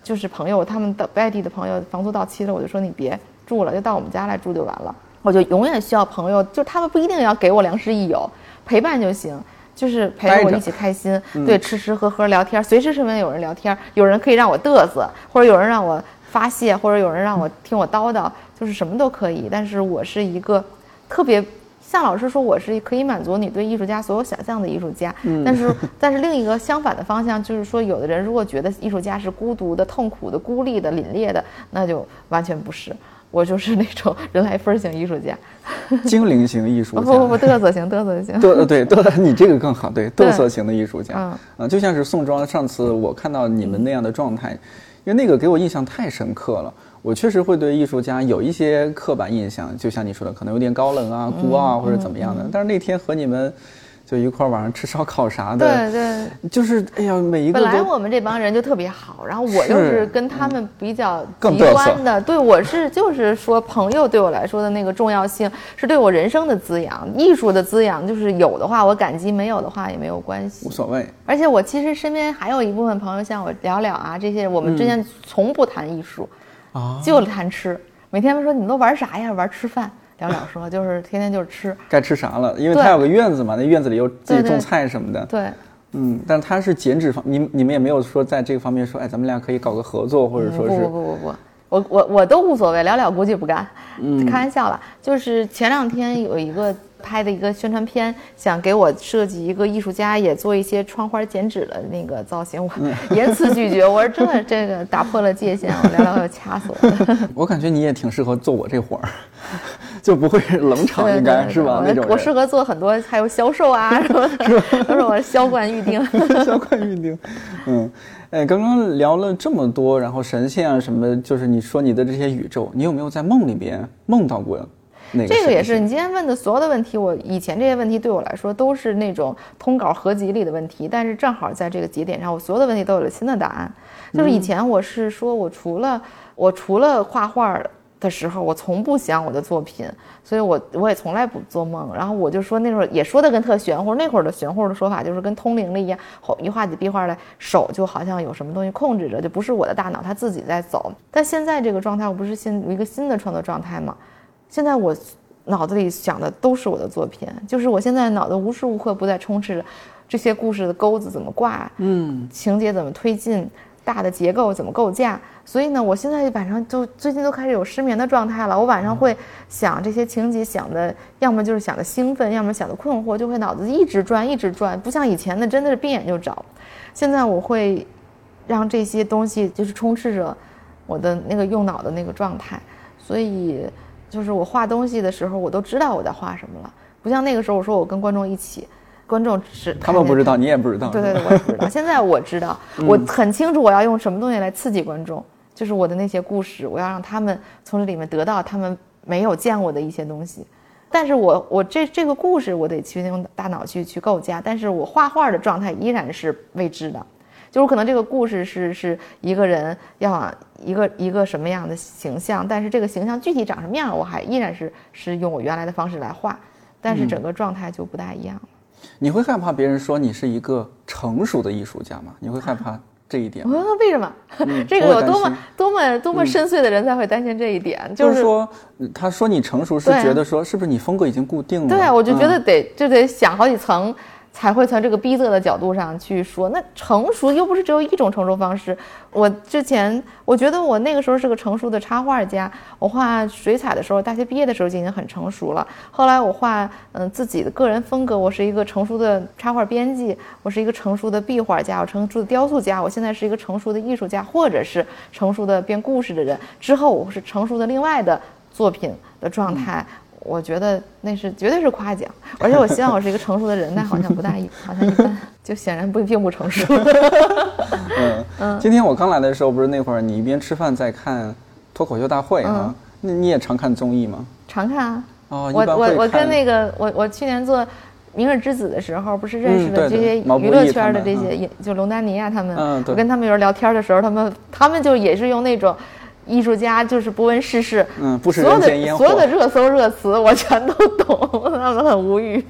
就是朋友，他们的外地的朋友房租到期了，我就说你别住了，就到我们家来住就完了。我就永远需要朋友，就他们不一定要给我良师益友，陪伴就行，就是陪着我一起开心，对，吃吃喝喝聊天，随时身边有人聊天，有人可以让我嘚瑟，或者有人让我发泄，或者有人让我听我叨叨，就是什么都可以。但是我是一个特别。向老师说，我是可以满足你对艺术家所有想象的艺术家。嗯，但是但是另一个相反的方向就是说，有的人如果觉得艺术家是孤独的、痛苦的、孤立的、凛冽的，那就完全不是。我就是那种人来疯型艺术家，精灵型艺术家。不不不，嘚瑟型，嘚瑟型。对对嘚，你这个更好。对，嘚瑟型的艺术家。嗯，就像是宋庄，上次我看到你们那样的状态，因为那个给我印象太深刻了。我确实会对艺术家有一些刻板印象，就像你说的，可能有点高冷啊、孤傲啊，或者怎么样的。但是那天和你们。就一块儿晚上吃烧烤啥的。对对，就是哎呀，每一个本来我们这帮人就特别好，然后我又是跟他们比较极端的。对，我是就是说，朋友对我来说的那个重要性是对我人生的滋养，艺术的滋养就是有的话我感激，没有的话也没有关系，无所谓。而且我其实身边还有一部分朋友，像我聊聊啊这些，我们之间从不谈艺术，啊，就谈吃。每天说你们都玩啥呀？玩吃饭。聊聊说就是天天就是吃，该吃啥了？因为他有个院子嘛，那院子里又自己种菜什么的。对，嗯，但他是减脂方，你你们也没有说在这个方面说，哎，咱们俩可以搞个合作，或者说是不不不不不，我我我都无所谓，了了估计不干，嗯，开玩笑了。就是前两天有一个。拍的一个宣传片，想给我设计一个艺术家也做一些窗花剪纸的那个造型，我 严词拒绝。我说真的这个打破了界限，我聊聊要掐死我。我感觉你也挺适合做我这活儿，就不会冷场，应该是吧？那种我适合做很多，还有销售啊，什么都是我销冠预定。销冠预定，嗯，哎，刚刚聊了这么多，然后神仙啊什么，就是你说你的这些宇宙，你有没有在梦里边梦到过？这个也是你今天问的所有的问题，我以前这些问题对我来说都是那种通稿合集里的问题，但是正好在这个节点上，我所有的问题都有了新的答案。就是以前我是说我除了我除了画画的时候，我从不想我的作品，所以我我也从来不做梦。然后我就说那会儿也说的跟特玄乎，那会儿的玄乎的说法就是跟通灵了一样，一画几壁画来，手就好像有什么东西控制着，就不是我的大脑，它自己在走。但现在这个状态，我不是新一个新的创作状态吗？现在我脑子里想的都是我的作品，就是我现在脑子无时无刻不在充斥着这些故事的钩子怎么挂，嗯，情节怎么推进，大的结构怎么构架。所以呢，我现在晚上就最近都开始有失眠的状态了。我晚上会想这些情节，想的要么就是想的兴奋，要么想的困惑，就会脑子一直转，一直转，不像以前的真的是闭眼就找。现在我会让这些东西就是充斥着我的那个用脑的那个状态，所以。就是我画东西的时候，我都知道我在画什么了，不像那个时候，我说我跟观众一起，观众是他们不知道，你也不知道。对对对，我也不知道。现在我知道，我很清楚我要用什么东西来刺激观众，就是我的那些故事，我要让他们从这里面得到他们没有见过的一些东西。但是我我这这个故事我得去用大脑去去构架，但是我画画的状态依然是未知的。就是可能这个故事是是一个人要一个一个什么样的形象，但是这个形象具体长什么样，我还依然是是用我原来的方式来画，但是整个状态就不大一样了。你会害怕别人说你是一个成熟的艺术家吗？你会害怕这一点吗？为什么？这个有多么多么多么深邃的人才会担心这一点？就是说，他说你成熟是觉得说是不是你风格已经固定了？对啊，我就觉得得就得想好几层。才会从这个逼仄的角度上去说，那成熟又不是只有一种成熟方式。我之前我觉得我那个时候是个成熟的插画家，我画水彩的时候，大学毕业的时候就已经很成熟了。后来我画嗯自己的个人风格，我是一个成熟的插画编辑，我是一个成熟的壁画家，我成熟的雕塑家，我现在是一个成熟的艺术家，或者是成熟的编故事的人。之后我是成熟的另外的作品的状态。我觉得那是绝对是夸奖，而且我希望我是一个成熟的人，但好像不大一，好像一般，就显然不并不成熟。嗯 嗯。今天我刚来的时候，不是那会儿你一边吃饭在看脱口秀大会啊？那你也常看综艺吗？常看啊。哦，我我我跟那个我我去年做《明日之子》的时候，不是认识了这些娱乐圈的这些，就龙丹妮啊他们。嗯，我跟他们有人聊天的时候，他们他们就也是用那种。艺术家就是不问世事，嗯，不所有的所有的热搜热词我全都懂，他们很无语。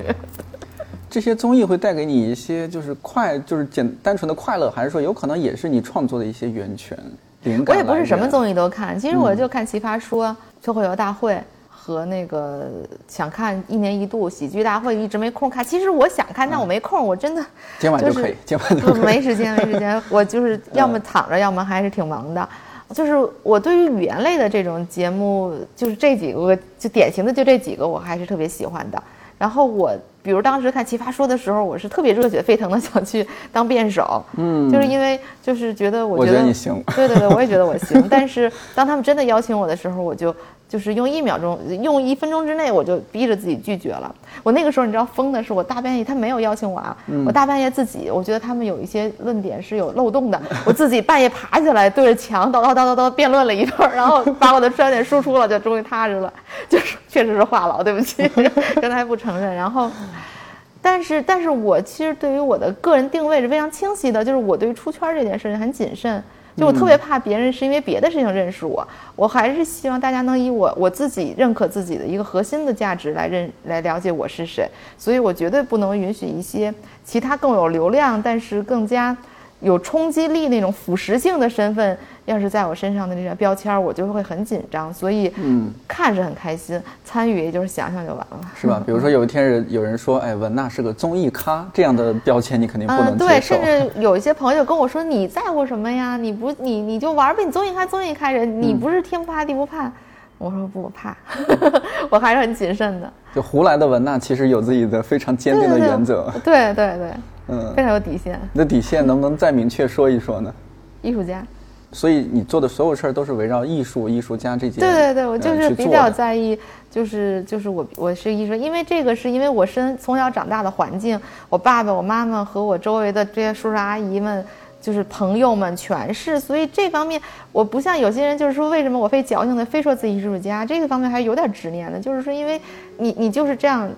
这些综艺会带给你一些就是快，就是简单纯的快乐，还是说有可能也是你创作的一些源泉灵感？我也不是什么综艺都看，其实我就看《奇葩说》《脱口秀大会》和那个想看一年一度喜剧大会，一直没空看。其实我想看，但我没空，我真的今晚就可以，今晚就 没时间，没时间。我就是 要么躺着，要么还是挺忙的。就是我对于语言类的这种节目，就是这几个，就典型的就这几个，我还是特别喜欢的。然后我，比如当时看《奇葩说》的时候，我是特别热血沸腾的 想去当辩手，嗯，就是因为就是觉得我觉得你行，对对对，我也觉得我行。但是当他们真的邀请我的时候，我就。就是用一秒钟，用一分钟之内，我就逼着自己拒绝了。我那个时候，你知道疯的是，我大半夜他没有邀请我啊，我大半夜自己，我觉得他们有一些论点是有漏洞的，我自己半夜爬起来对着墙叨叨叨叨叨辩论了一段，然后把我的观点输出了，就终于踏实了。就是 确实是话痨，对不起，刚才不承认。然后但是，但是我其实对于我的个人定位是非常清晰的，就是我对于出圈这件事情很谨慎，就我特别怕别人是因为别的事情认识我，我还是希望大家能以我我自己认可自己的一个核心的价值来认来了解我是谁，所以我绝对不能允许一些其他更有流量，但是更加。有冲击力那种腐蚀性的身份，要是在我身上的那些标签，我就会很紧张。所以，嗯，看是很开心，参与也就是想想就完了，是吧？比如说有一天人有人说，哎，文娜是个综艺咖，这样的标签你肯定不能接受。对，甚至有一些朋友跟我说，你在乎什么呀？你不，你你就玩呗，你综艺咖，综艺咖人，你不是天不怕地不怕。我说不怕，我还是很谨慎的。就胡来的文娜其实有自己的非常坚定的原则。对对对。嗯，非常有底线。你的底线能不能再明确说一说呢？艺术家，所以你做的所有事儿都是围绕艺术、艺术家这些。对对对，我就是比较在意，就是就是我我是艺术，因为这个是因为我身从小长大的环境，我爸爸、我妈妈和我周围的这些叔叔阿姨们，就是朋友们全是，所以这方面我不像有些人，就是说为什么我非矫情的非说自己艺术家，这个方面还是有点执念的，就是说因为你你就是这样。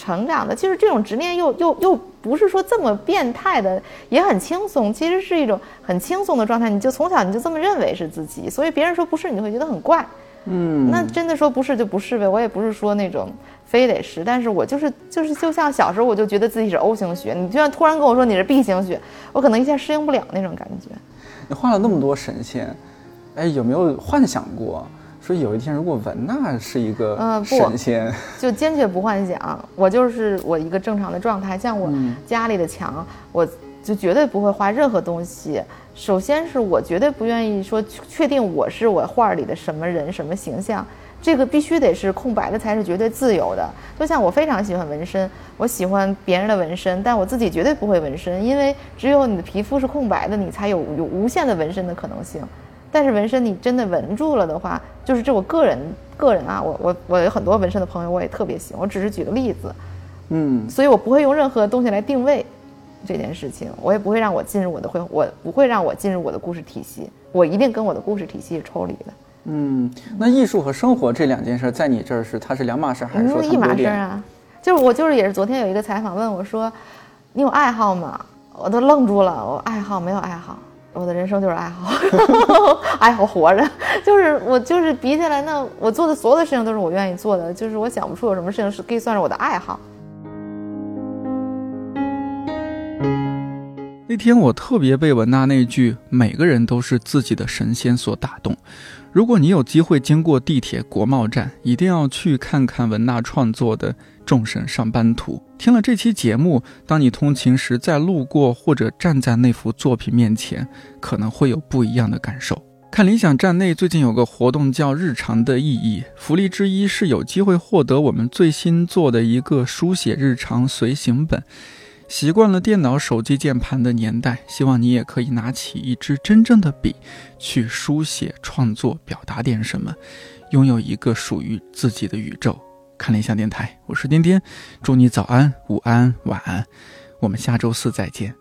成长的，就是这种执念又又又不是说这么变态的，也很轻松，其实是一种很轻松的状态。你就从小你就这么认为是自己，所以别人说不是，你就会觉得很怪。嗯，那真的说不是就不是呗。我也不是说那种非得是，但是我就是就是就像小时候我就觉得自己是 O 型血，你就算突然跟我说你是 B 型血，我可能一下适应不了那种感觉。你画了那么多神仙，哎，有没有幻想过？说有一天，如果文娜是一个神仙，就坚决不幻想。我就是我一个正常的状态，像我家里的墙，我就绝对不会画任何东西。首先是我绝对不愿意说确定我是我画里的什么人、什么形象，这个必须得是空白的才是绝对自由的。就像我非常喜欢纹身，我喜欢别人的纹身，但我自己绝对不会纹身，因为只有你的皮肤是空白的，你才有有无限的纹身的可能性。但是纹身你真的纹住了的话，就是这我个人个人啊，我我我有很多纹身的朋友，我也特别喜欢。我只是举个例子，嗯，所以我不会用任何东西来定位这件事情，我也不会让我进入我的会，我不会让我进入我的故事体系，我一定跟我的故事体系抽离的。嗯，那艺术和生活这两件事在你这儿是它是两码事还是说一码事啊？就是我就是也是昨天有一个采访问我说，你有爱好吗？我都愣住了，我爱好没有爱好。我的人生就是爱好，爱好活着，就是我就是比起来，那我做的所有的事情都是我愿意做的，就是我想不出有什么事情是可以算是我的爱好。那天我特别被文娜那句“每个人都是自己的神仙”所打动。如果你有机会经过地铁国贸站，一定要去看看文娜创作的。众神上班图。听了这期节目，当你通勤时再路过或者站在那幅作品面前，可能会有不一样的感受。看理想站内最近有个活动叫“日常的意义”，福利之一是有机会获得我们最新做的一个书写日常随行本。习惯了电脑、手机键盘的年代，希望你也可以拿起一支真正的笔，去书写、创作、表达点什么，拥有一个属于自己的宇宙。看了一下电台，我是颠颠，祝你早安、午安、晚安，我们下周四再见。